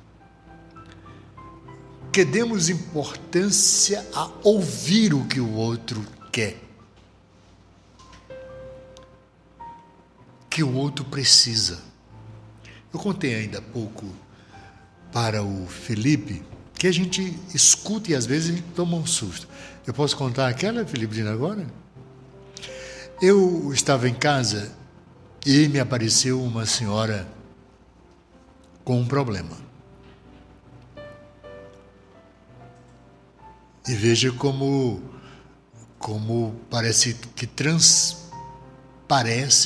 que demos importância a ouvir o que o outro quer, que o outro precisa. Eu contei ainda há pouco para o Felipe que a gente escuta e às vezes a toma um susto. Eu posso contar aquela, Felipe, agora? Eu estava em casa e me apareceu uma senhora com um problema. E veja como, como parece que transparece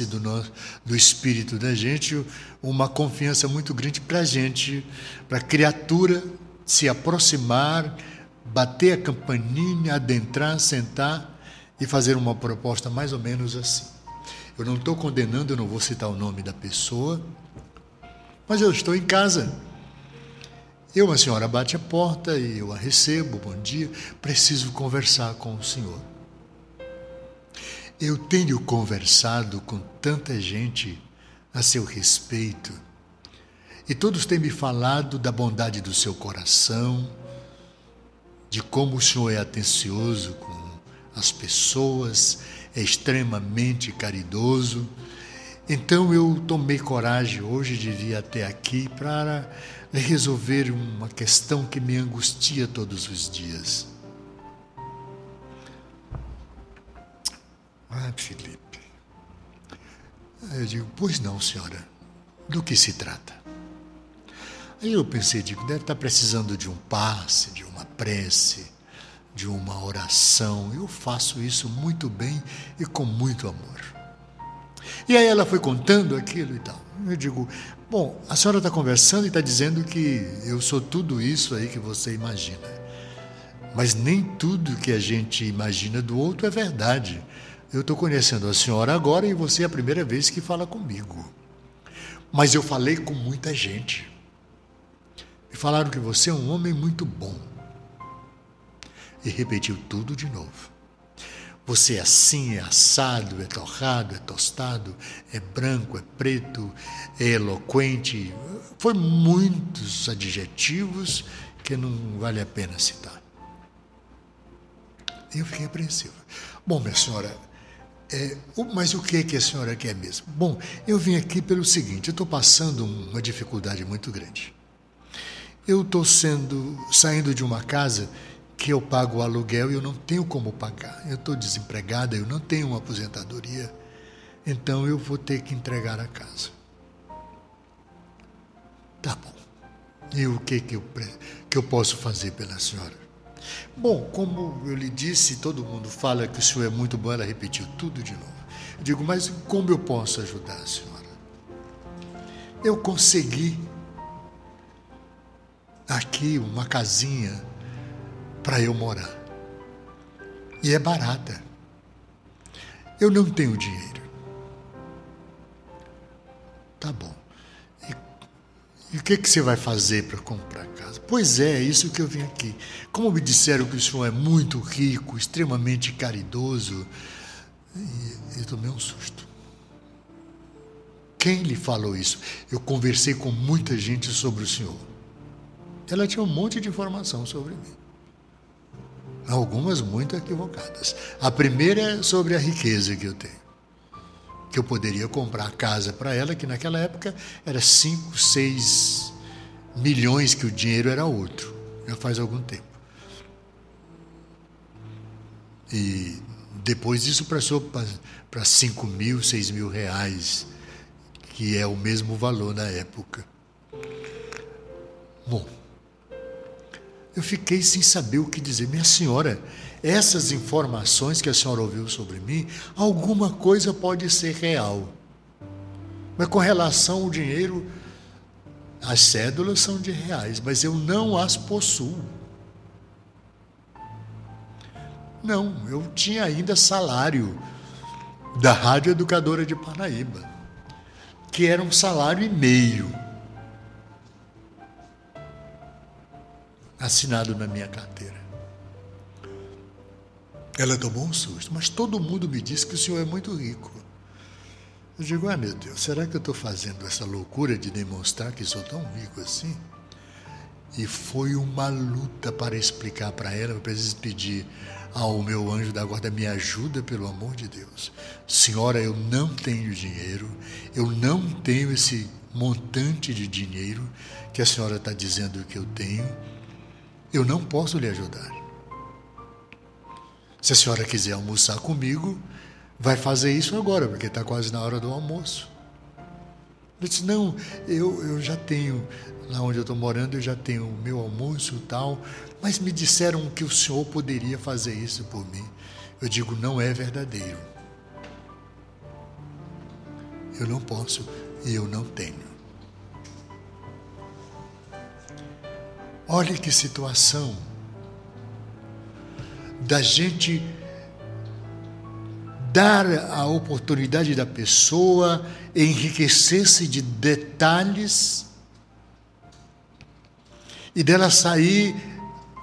do, nosso, do espírito da gente uma confiança muito grande para a gente, para a criatura se aproximar, bater a campainha, adentrar, sentar e fazer uma proposta mais ou menos assim. Eu não estou condenando, eu não vou citar o nome da pessoa, mas eu estou em casa. Eu, uma senhora bate a porta e eu a recebo, bom dia, preciso conversar com o senhor. Eu tenho conversado com tanta gente a seu respeito e todos têm me falado da bondade do seu coração, de como o senhor é atencioso com as pessoas, é extremamente caridoso então eu tomei coragem hoje de vir até aqui para resolver uma questão que me angustia todos os dias. Ah, Felipe. Eu digo, pois não, senhora. Do que se trata? Aí eu pensei, digo, deve estar precisando de um passe, de uma prece, de uma oração. Eu faço isso muito bem e com muito amor. E aí ela foi contando aquilo e tal. Eu digo, bom, a senhora está conversando e está dizendo que eu sou tudo isso aí que você imagina. Mas nem tudo que a gente imagina do outro é verdade. Eu estou conhecendo a senhora agora e você é a primeira vez que fala comigo. Mas eu falei com muita gente. Me falaram que você é um homem muito bom. E repetiu tudo de novo. Você é assim, é assado, é torrado, é tostado, é branco, é preto, é eloquente. Foi muitos adjetivos que não vale a pena citar. Eu fiquei apreensivo. Bom, minha senhora, é, mas o que, é que a senhora quer mesmo? Bom, eu vim aqui pelo seguinte: eu estou passando uma dificuldade muito grande. Eu estou saindo de uma casa que eu pago o aluguel e eu não tenho como pagar. Eu estou desempregada, eu não tenho uma aposentadoria, então eu vou ter que entregar a casa. Tá bom. E o que, que, eu, que eu posso fazer pela senhora? Bom, como eu lhe disse, todo mundo fala que o senhor é muito bom, ela repetiu tudo de novo. Eu digo, mas como eu posso ajudar a senhora? Eu consegui aqui uma casinha para eu morar. E é barata. Eu não tenho dinheiro. Tá bom. E, e o que, que você vai fazer para comprar casa? Pois é, é isso que eu vim aqui. Como me disseram que o senhor é muito rico, extremamente caridoso, e eu tomei um susto. Quem lhe falou isso? Eu conversei com muita gente sobre o senhor. Ela tinha um monte de informação sobre mim algumas muito equivocadas. A primeira é sobre a riqueza que eu tenho. Que eu poderia comprar casa para ela, que naquela época era 5, 6 milhões, que o dinheiro era outro, já faz algum tempo. E depois isso passou para 5 mil, 6 mil reais, que é o mesmo valor na época. Bom, Eu fiquei sem saber o que dizer. Minha senhora, essas informações que a senhora ouviu sobre mim, alguma coisa pode ser real. Mas com relação ao dinheiro, as cédulas são de reais, mas eu não as possuo. Não, eu tinha ainda salário da Rádio Educadora de Paraíba, que era um salário e meio assinado na minha carteira. Ela tomou um susto, mas todo mundo me disse que o senhor é muito rico. Eu digo, ah, meu Deus, será que eu estou fazendo essa loucura de demonstrar que sou tão rico assim? E foi uma luta para explicar para ela, eu preciso pedir ao meu anjo da guarda, me ajuda pelo amor de Deus. Senhora, eu não tenho dinheiro, eu não tenho esse montante de dinheiro que a senhora está dizendo que eu tenho, eu não posso lhe ajudar. Se a senhora quiser almoçar comigo, vai fazer isso agora, porque está quase na hora do almoço. Eu disse, não, eu, eu já tenho, lá onde eu estou morando, eu já tenho o meu almoço e tal, mas me disseram que o senhor poderia fazer isso por mim. Eu digo, não é verdadeiro. Eu não posso e eu não tenho. Olha que situação da gente dar a oportunidade da pessoa enriquecer-se de detalhes e dela sair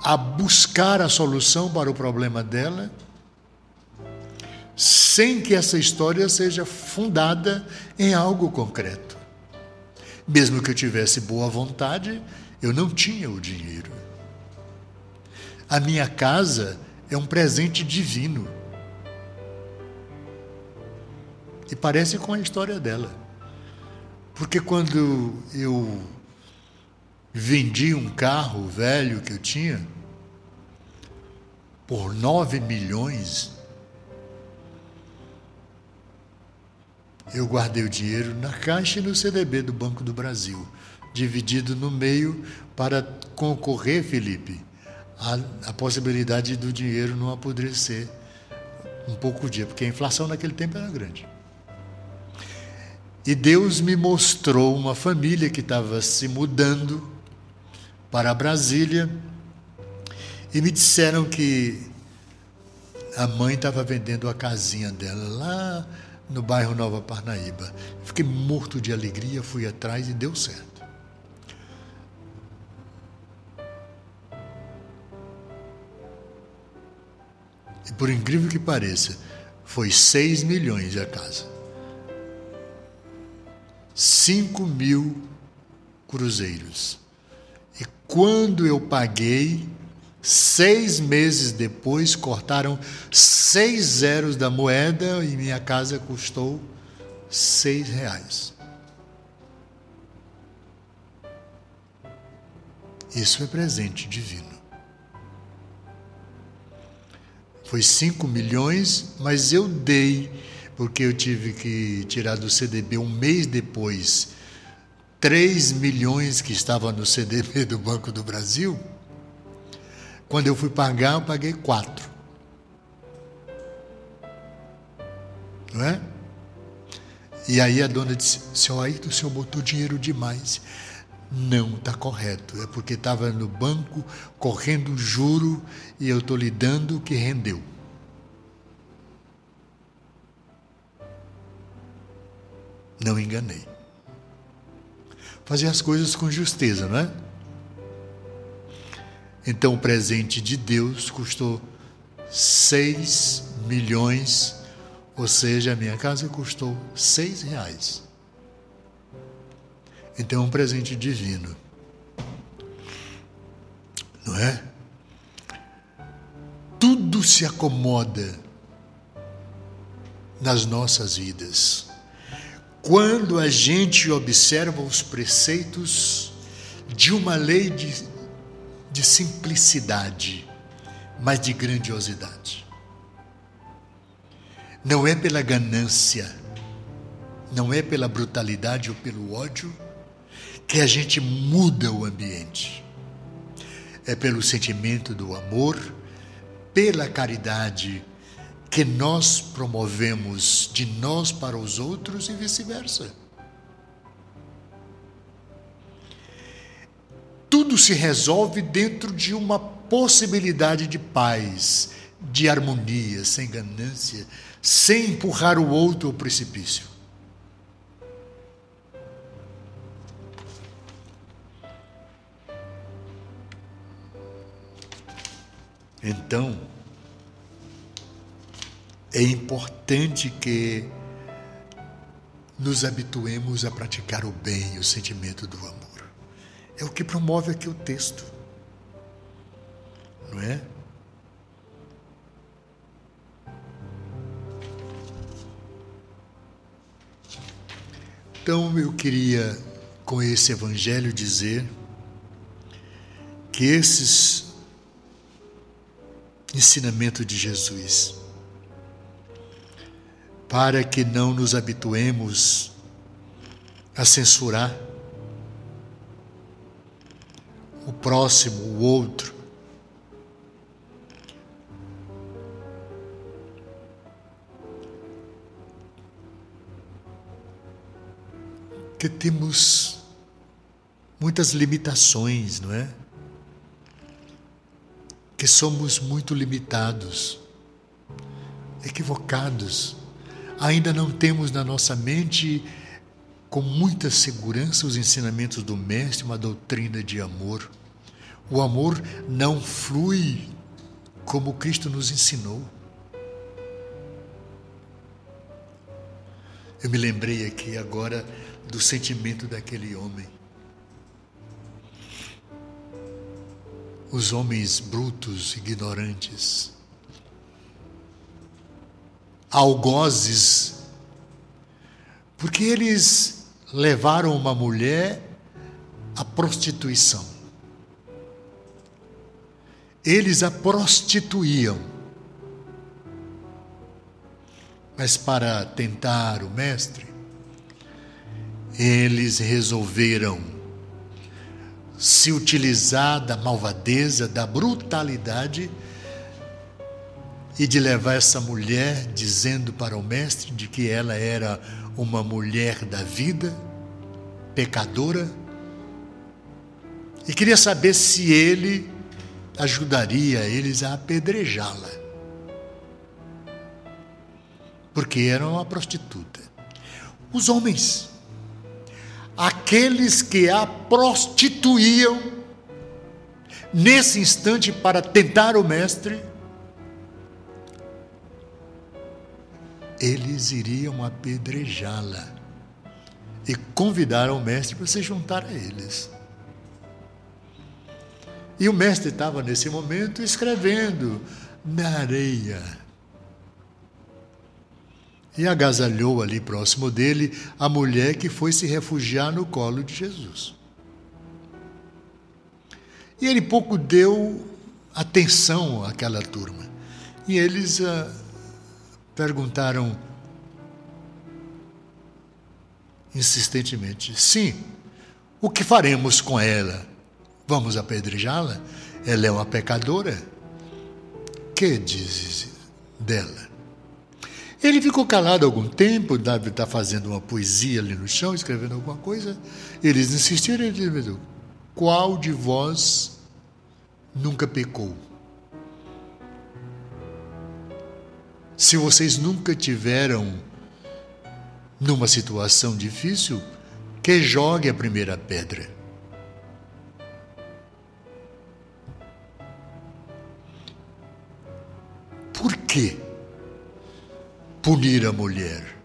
a buscar a solução para o problema dela, sem que essa história seja fundada em algo concreto. Mesmo que eu tivesse boa vontade, eu não tinha o dinheiro. A minha casa é um presente divino E parece com a história dela. Porque quando eu vendi um carro velho que eu tinha por 9 milhões, eu guardei o dinheiro na caixa e no CDB do Banco do Brasil, dividido no meio para concorrer, Felipe, à, possibilidade do dinheiro não apodrecer um pouco dia, porque a inflação naquele tempo era grande. E Deus me mostrou uma família que estava se mudando para Brasília e me disseram que a mãe estava vendendo a casinha dela lá no bairro Nova Parnaíba. Fiquei morto de alegria, fui atrás e deu certo. E por incrível que pareça, foi 6 milhões a casa. 5 mil cruzeiros. E quando eu paguei, seis meses depois, cortaram seis zeros da moeda e minha casa custou seis reais. Isso é presente divino. Foi 5 milhões, mas eu dei porque eu tive que tirar do CDB um mês depois 3 milhões que estava no CDB do Banco do Brasil. Quando eu fui pagar, eu paguei 4. Não é? E aí a dona disse: Senhor Ayrton, o senhor botou dinheiro demais. Não, está correto. É porque estava no banco correndo juro e eu estou lhe dando o que rendeu. não enganei. Fazer as coisas com justeza, não é? Então o presente de Deus custou 6 milhões, ou seja, a minha casa custou 6 reais. Então é um presente divino. Não é? Tudo se acomoda nas nossas vidas quando a gente observa os preceitos de uma lei de, de simplicidade, mas de grandiosidade. Não é pela ganância, não é pela brutalidade ou pelo ódio que a gente muda o ambiente. é pelo sentimento do amor, pela caridade que nós promovemos de nós para os outros e vice-versa. Tudo se resolve dentro de uma possibilidade de paz, de harmonia, sem ganância, sem empurrar o outro ao precipício. Então, é importante que nos habituemos a praticar o bem, o sentimento do amor. É o que promove aqui o texto. Não é? Então eu queria, com esse evangelho, dizer que esses ensinamentos de Jesus, para que não nos habituemos a censurar o próximo, o outro, que temos muitas limitações, não é? Que somos muito limitados, equivocados. Ainda não temos na nossa mente com muita segurança os ensinamentos do Mestre, uma doutrina de amor. O amor não flui como Cristo nos ensinou. Eu me lembrei aqui agora do sentimento daquele homem. Os homens brutos, ignorantes, algozes, porque eles levaram uma mulher à prostituição. Eles a prostituíam. Mas para tentar o mestre, eles resolveram se utilizar da malvadeza, da brutalidade e de levar essa mulher dizendo para o mestre de que ela era uma mulher da vida, pecadora, e queria saber se ele ajudaria eles a apedrejá-la. Porque era uma prostituta. Os homens aqueles que a prostituíam nesse instante para tentar o mestre, eles iriam apedrejá-la e convidaram o mestre para se juntar a eles. E o mestre estava nesse momento escrevendo na areia e agasalhou ali próximo dele a mulher que foi se refugiar no colo de Jesus. E ele pouco deu atenção àquela turma. E eles ah, perguntaram insistentemente: sim, o que faremos com ela? Vamos apedrejá-la? Ela é uma pecadora? Que dizes dela? Ele ficou calado algum tempo, está fazendo uma poesia ali no chão, escrevendo alguma coisa. Eles insistiram, ele disse, qual de vós nunca pecou? Se vocês nunca tiveram numa situação difícil, que jogue a primeira pedra. Por quê? Punir a mulher.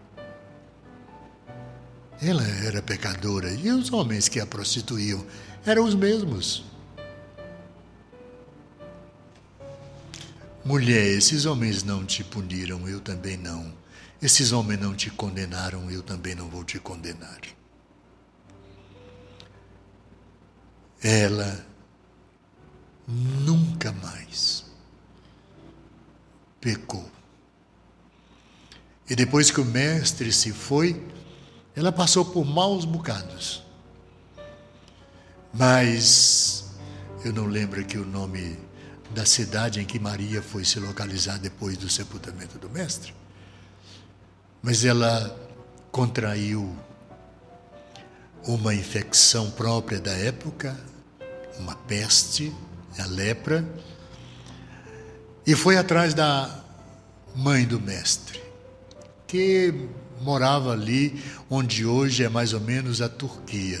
Ela era pecadora e os homens que a prostituíam eram os mesmos. Mulher, esses homens não te puniram, eu também não. Esses homens não te condenaram, eu também não vou te condenar. Ela nunca mais pecou. E depois que o mestre se foi, ela passou por maus bocados. Mas eu não lembro aqui o nome da cidade em que Maria foi se localizar depois do sepultamento do Mestre, mas ela contraiu uma infecção própria da época, uma peste, a lepra, e foi atrás da mãe do Mestre, que morava ali onde hoje é mais ou menos a Turquia.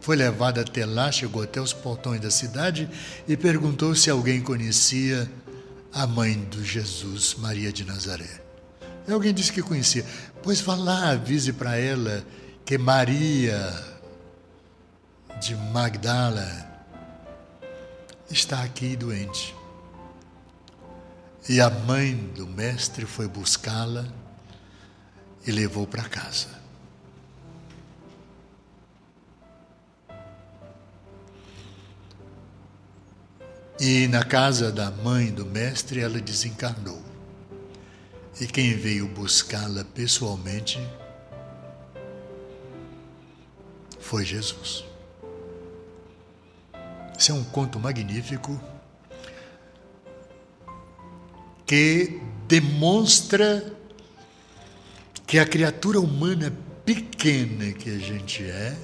Foi levada até lá, chegou até os portões da cidade e perguntou se alguém conhecia a mãe do Jesus, Maria de Nazaré. E alguém disse que conhecia. Pois vá lá, avise para ela que Maria de Magdala está aqui doente. E a mãe do mestre foi buscá-la e levou para casa. E na casa da mãe do mestre ela desencarnou. E quem veio buscá-la pessoalmente foi Jesus. Esse é um conto magnífico que demonstra que a criatura humana pequena que a gente é,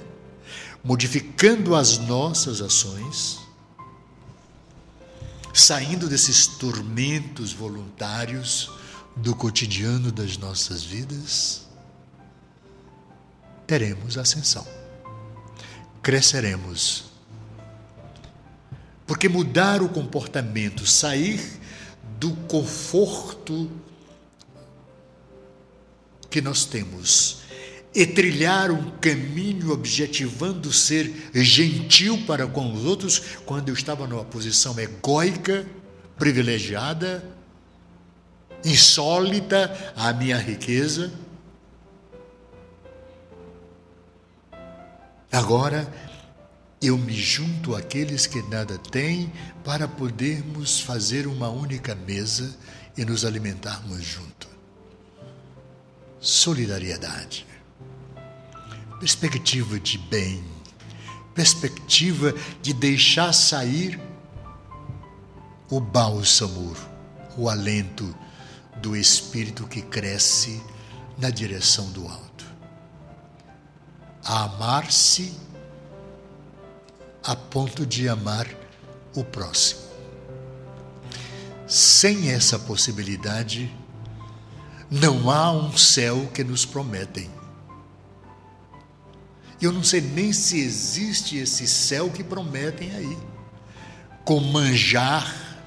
modificando as nossas ações, saindo desses tormentos voluntários do cotidiano das nossas vidas, teremos ascensão, cresceremos. Porque mudar o comportamento, sair do conforto que nós temos e trilhar um caminho objetivando ser gentil para com os outros, quando eu estava numa posição egóica, privilegiada, insólita à minha riqueza. Agora eu me junto àqueles que nada têm para podermos fazer uma única mesa e nos alimentarmos junto. Solidariedade perspectiva de bem, perspectiva de deixar sair o bálsamo, o alento do espírito que cresce na direção do alto. A amar-se a ponto de amar o próximo. Sem essa possibilidade, não há um céu que nos prometem. Eu não sei nem se existe esse céu que prometem aí, com manjar,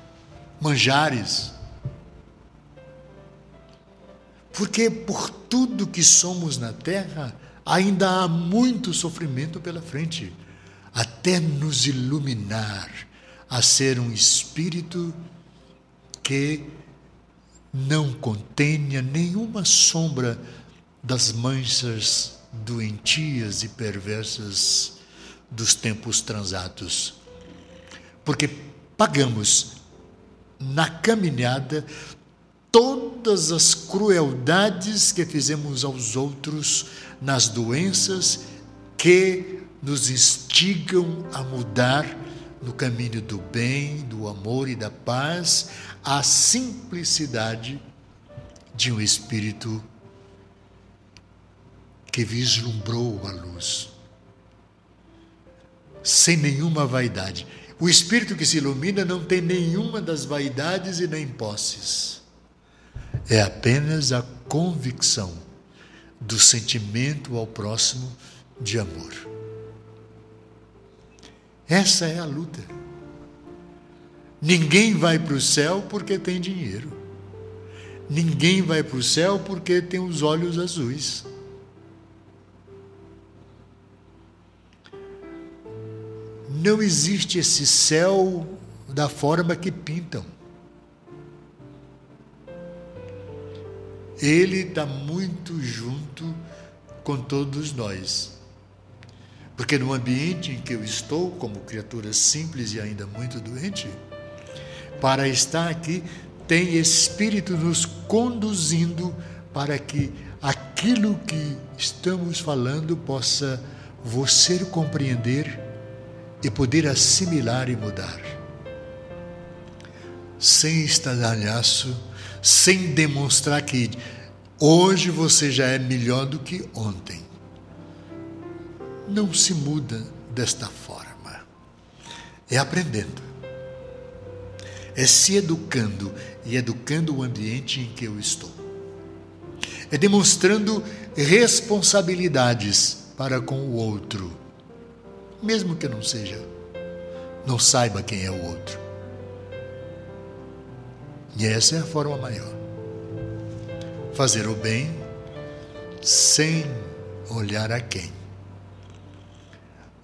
manjares. Porque por tudo que somos na terra, ainda há muito sofrimento pela frente, até nos iluminar a ser um espírito que não contenha nenhuma sombra das manchas doentias e perversas dos tempos transatos. Porque pagamos na caminhada todas as crueldades que fizemos aos outros nas doenças que nos instigam a mudar no caminho do bem, do amor e da paz, a simplicidade de um espírito que vislumbrou a luz, sem nenhuma vaidade. O espírito que se ilumina não tem nenhuma das vaidades e nem posses. É apenas a convicção do sentimento ao próximo de amor. Essa é a luta. Ninguém vai para o céu porque tem dinheiro. Ninguém vai para o céu porque tem os olhos azuis. não existe esse céu da forma que pintam. Ele está muito junto com todos nós. Porque no ambiente em que eu estou, como criatura simples e ainda muito doente, para estar aqui, tem Espírito nos conduzindo para que aquilo que estamos falando possa você compreender e poder assimilar e mudar. Sem estadalhaço, sem demonstrar que hoje você já é melhor do que ontem. Não se muda desta forma. É aprendendo. É se educando e educando o ambiente em que eu estou. É demonstrando responsabilidades para com o outro, mesmo que não seja, não saiba quem é o outro. E essa é a forma maior. Fazer o bem sem olhar a quem.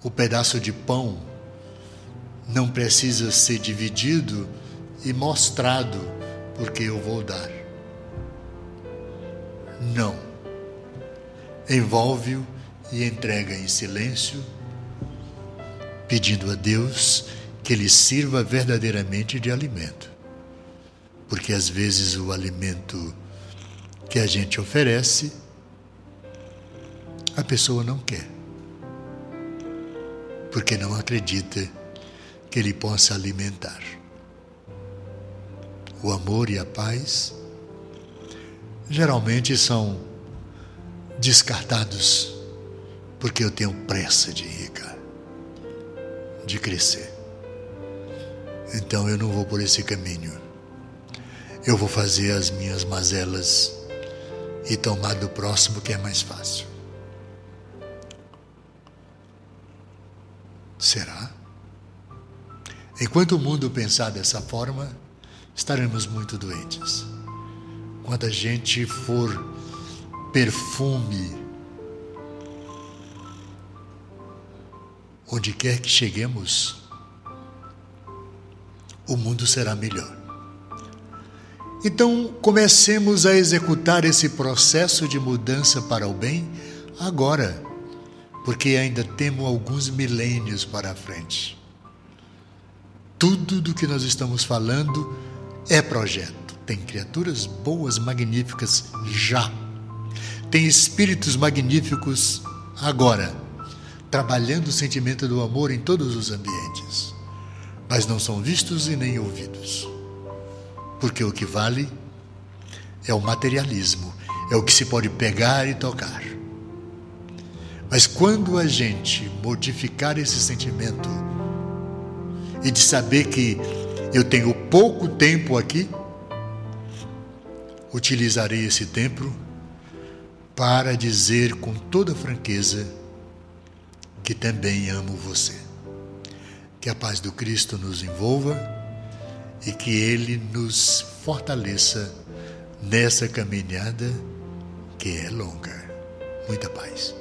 O pedaço de pão não precisa ser dividido e mostrado porque eu vou dar. Não. Envolve-o e entrega em silêncio, pedindo a Deus que lhe sirva verdadeiramente de alimento. Porque às vezes o alimento que a gente oferece, a pessoa não quer. Porque não acredita que ele possa alimentar. O amor e a paz geralmente são descartados porque eu tenho pressa de rica, de crescer. Então eu não vou por esse caminho. Eu vou fazer as minhas mazelas e tomar do próximo que é mais fácil. Será? Enquanto o mundo pensar dessa forma, estaremos muito doentes. Quando a gente for perfume onde quer que cheguemos, o mundo será melhor. Então, comecemos a executar esse processo de mudança para o bem agora, porque ainda temos alguns milênios para a frente. Tudo do que nós estamos falando é projeto. Tem criaturas boas, magníficas já. Tem espíritos magníficos agora trabalhando o sentimento do amor em todos os ambientes, mas não são vistos e nem ouvidos. Porque o que vale é o materialismo, é o que se pode pegar e tocar. Mas quando a gente modificar esse sentimento e de saber que eu tenho pouco tempo aqui, utilizarei esse tempo para dizer com toda franqueza que também amo você. Que a paz do Cristo nos envolva e que Ele nos fortaleça nessa caminhada que é longa. Muita paz.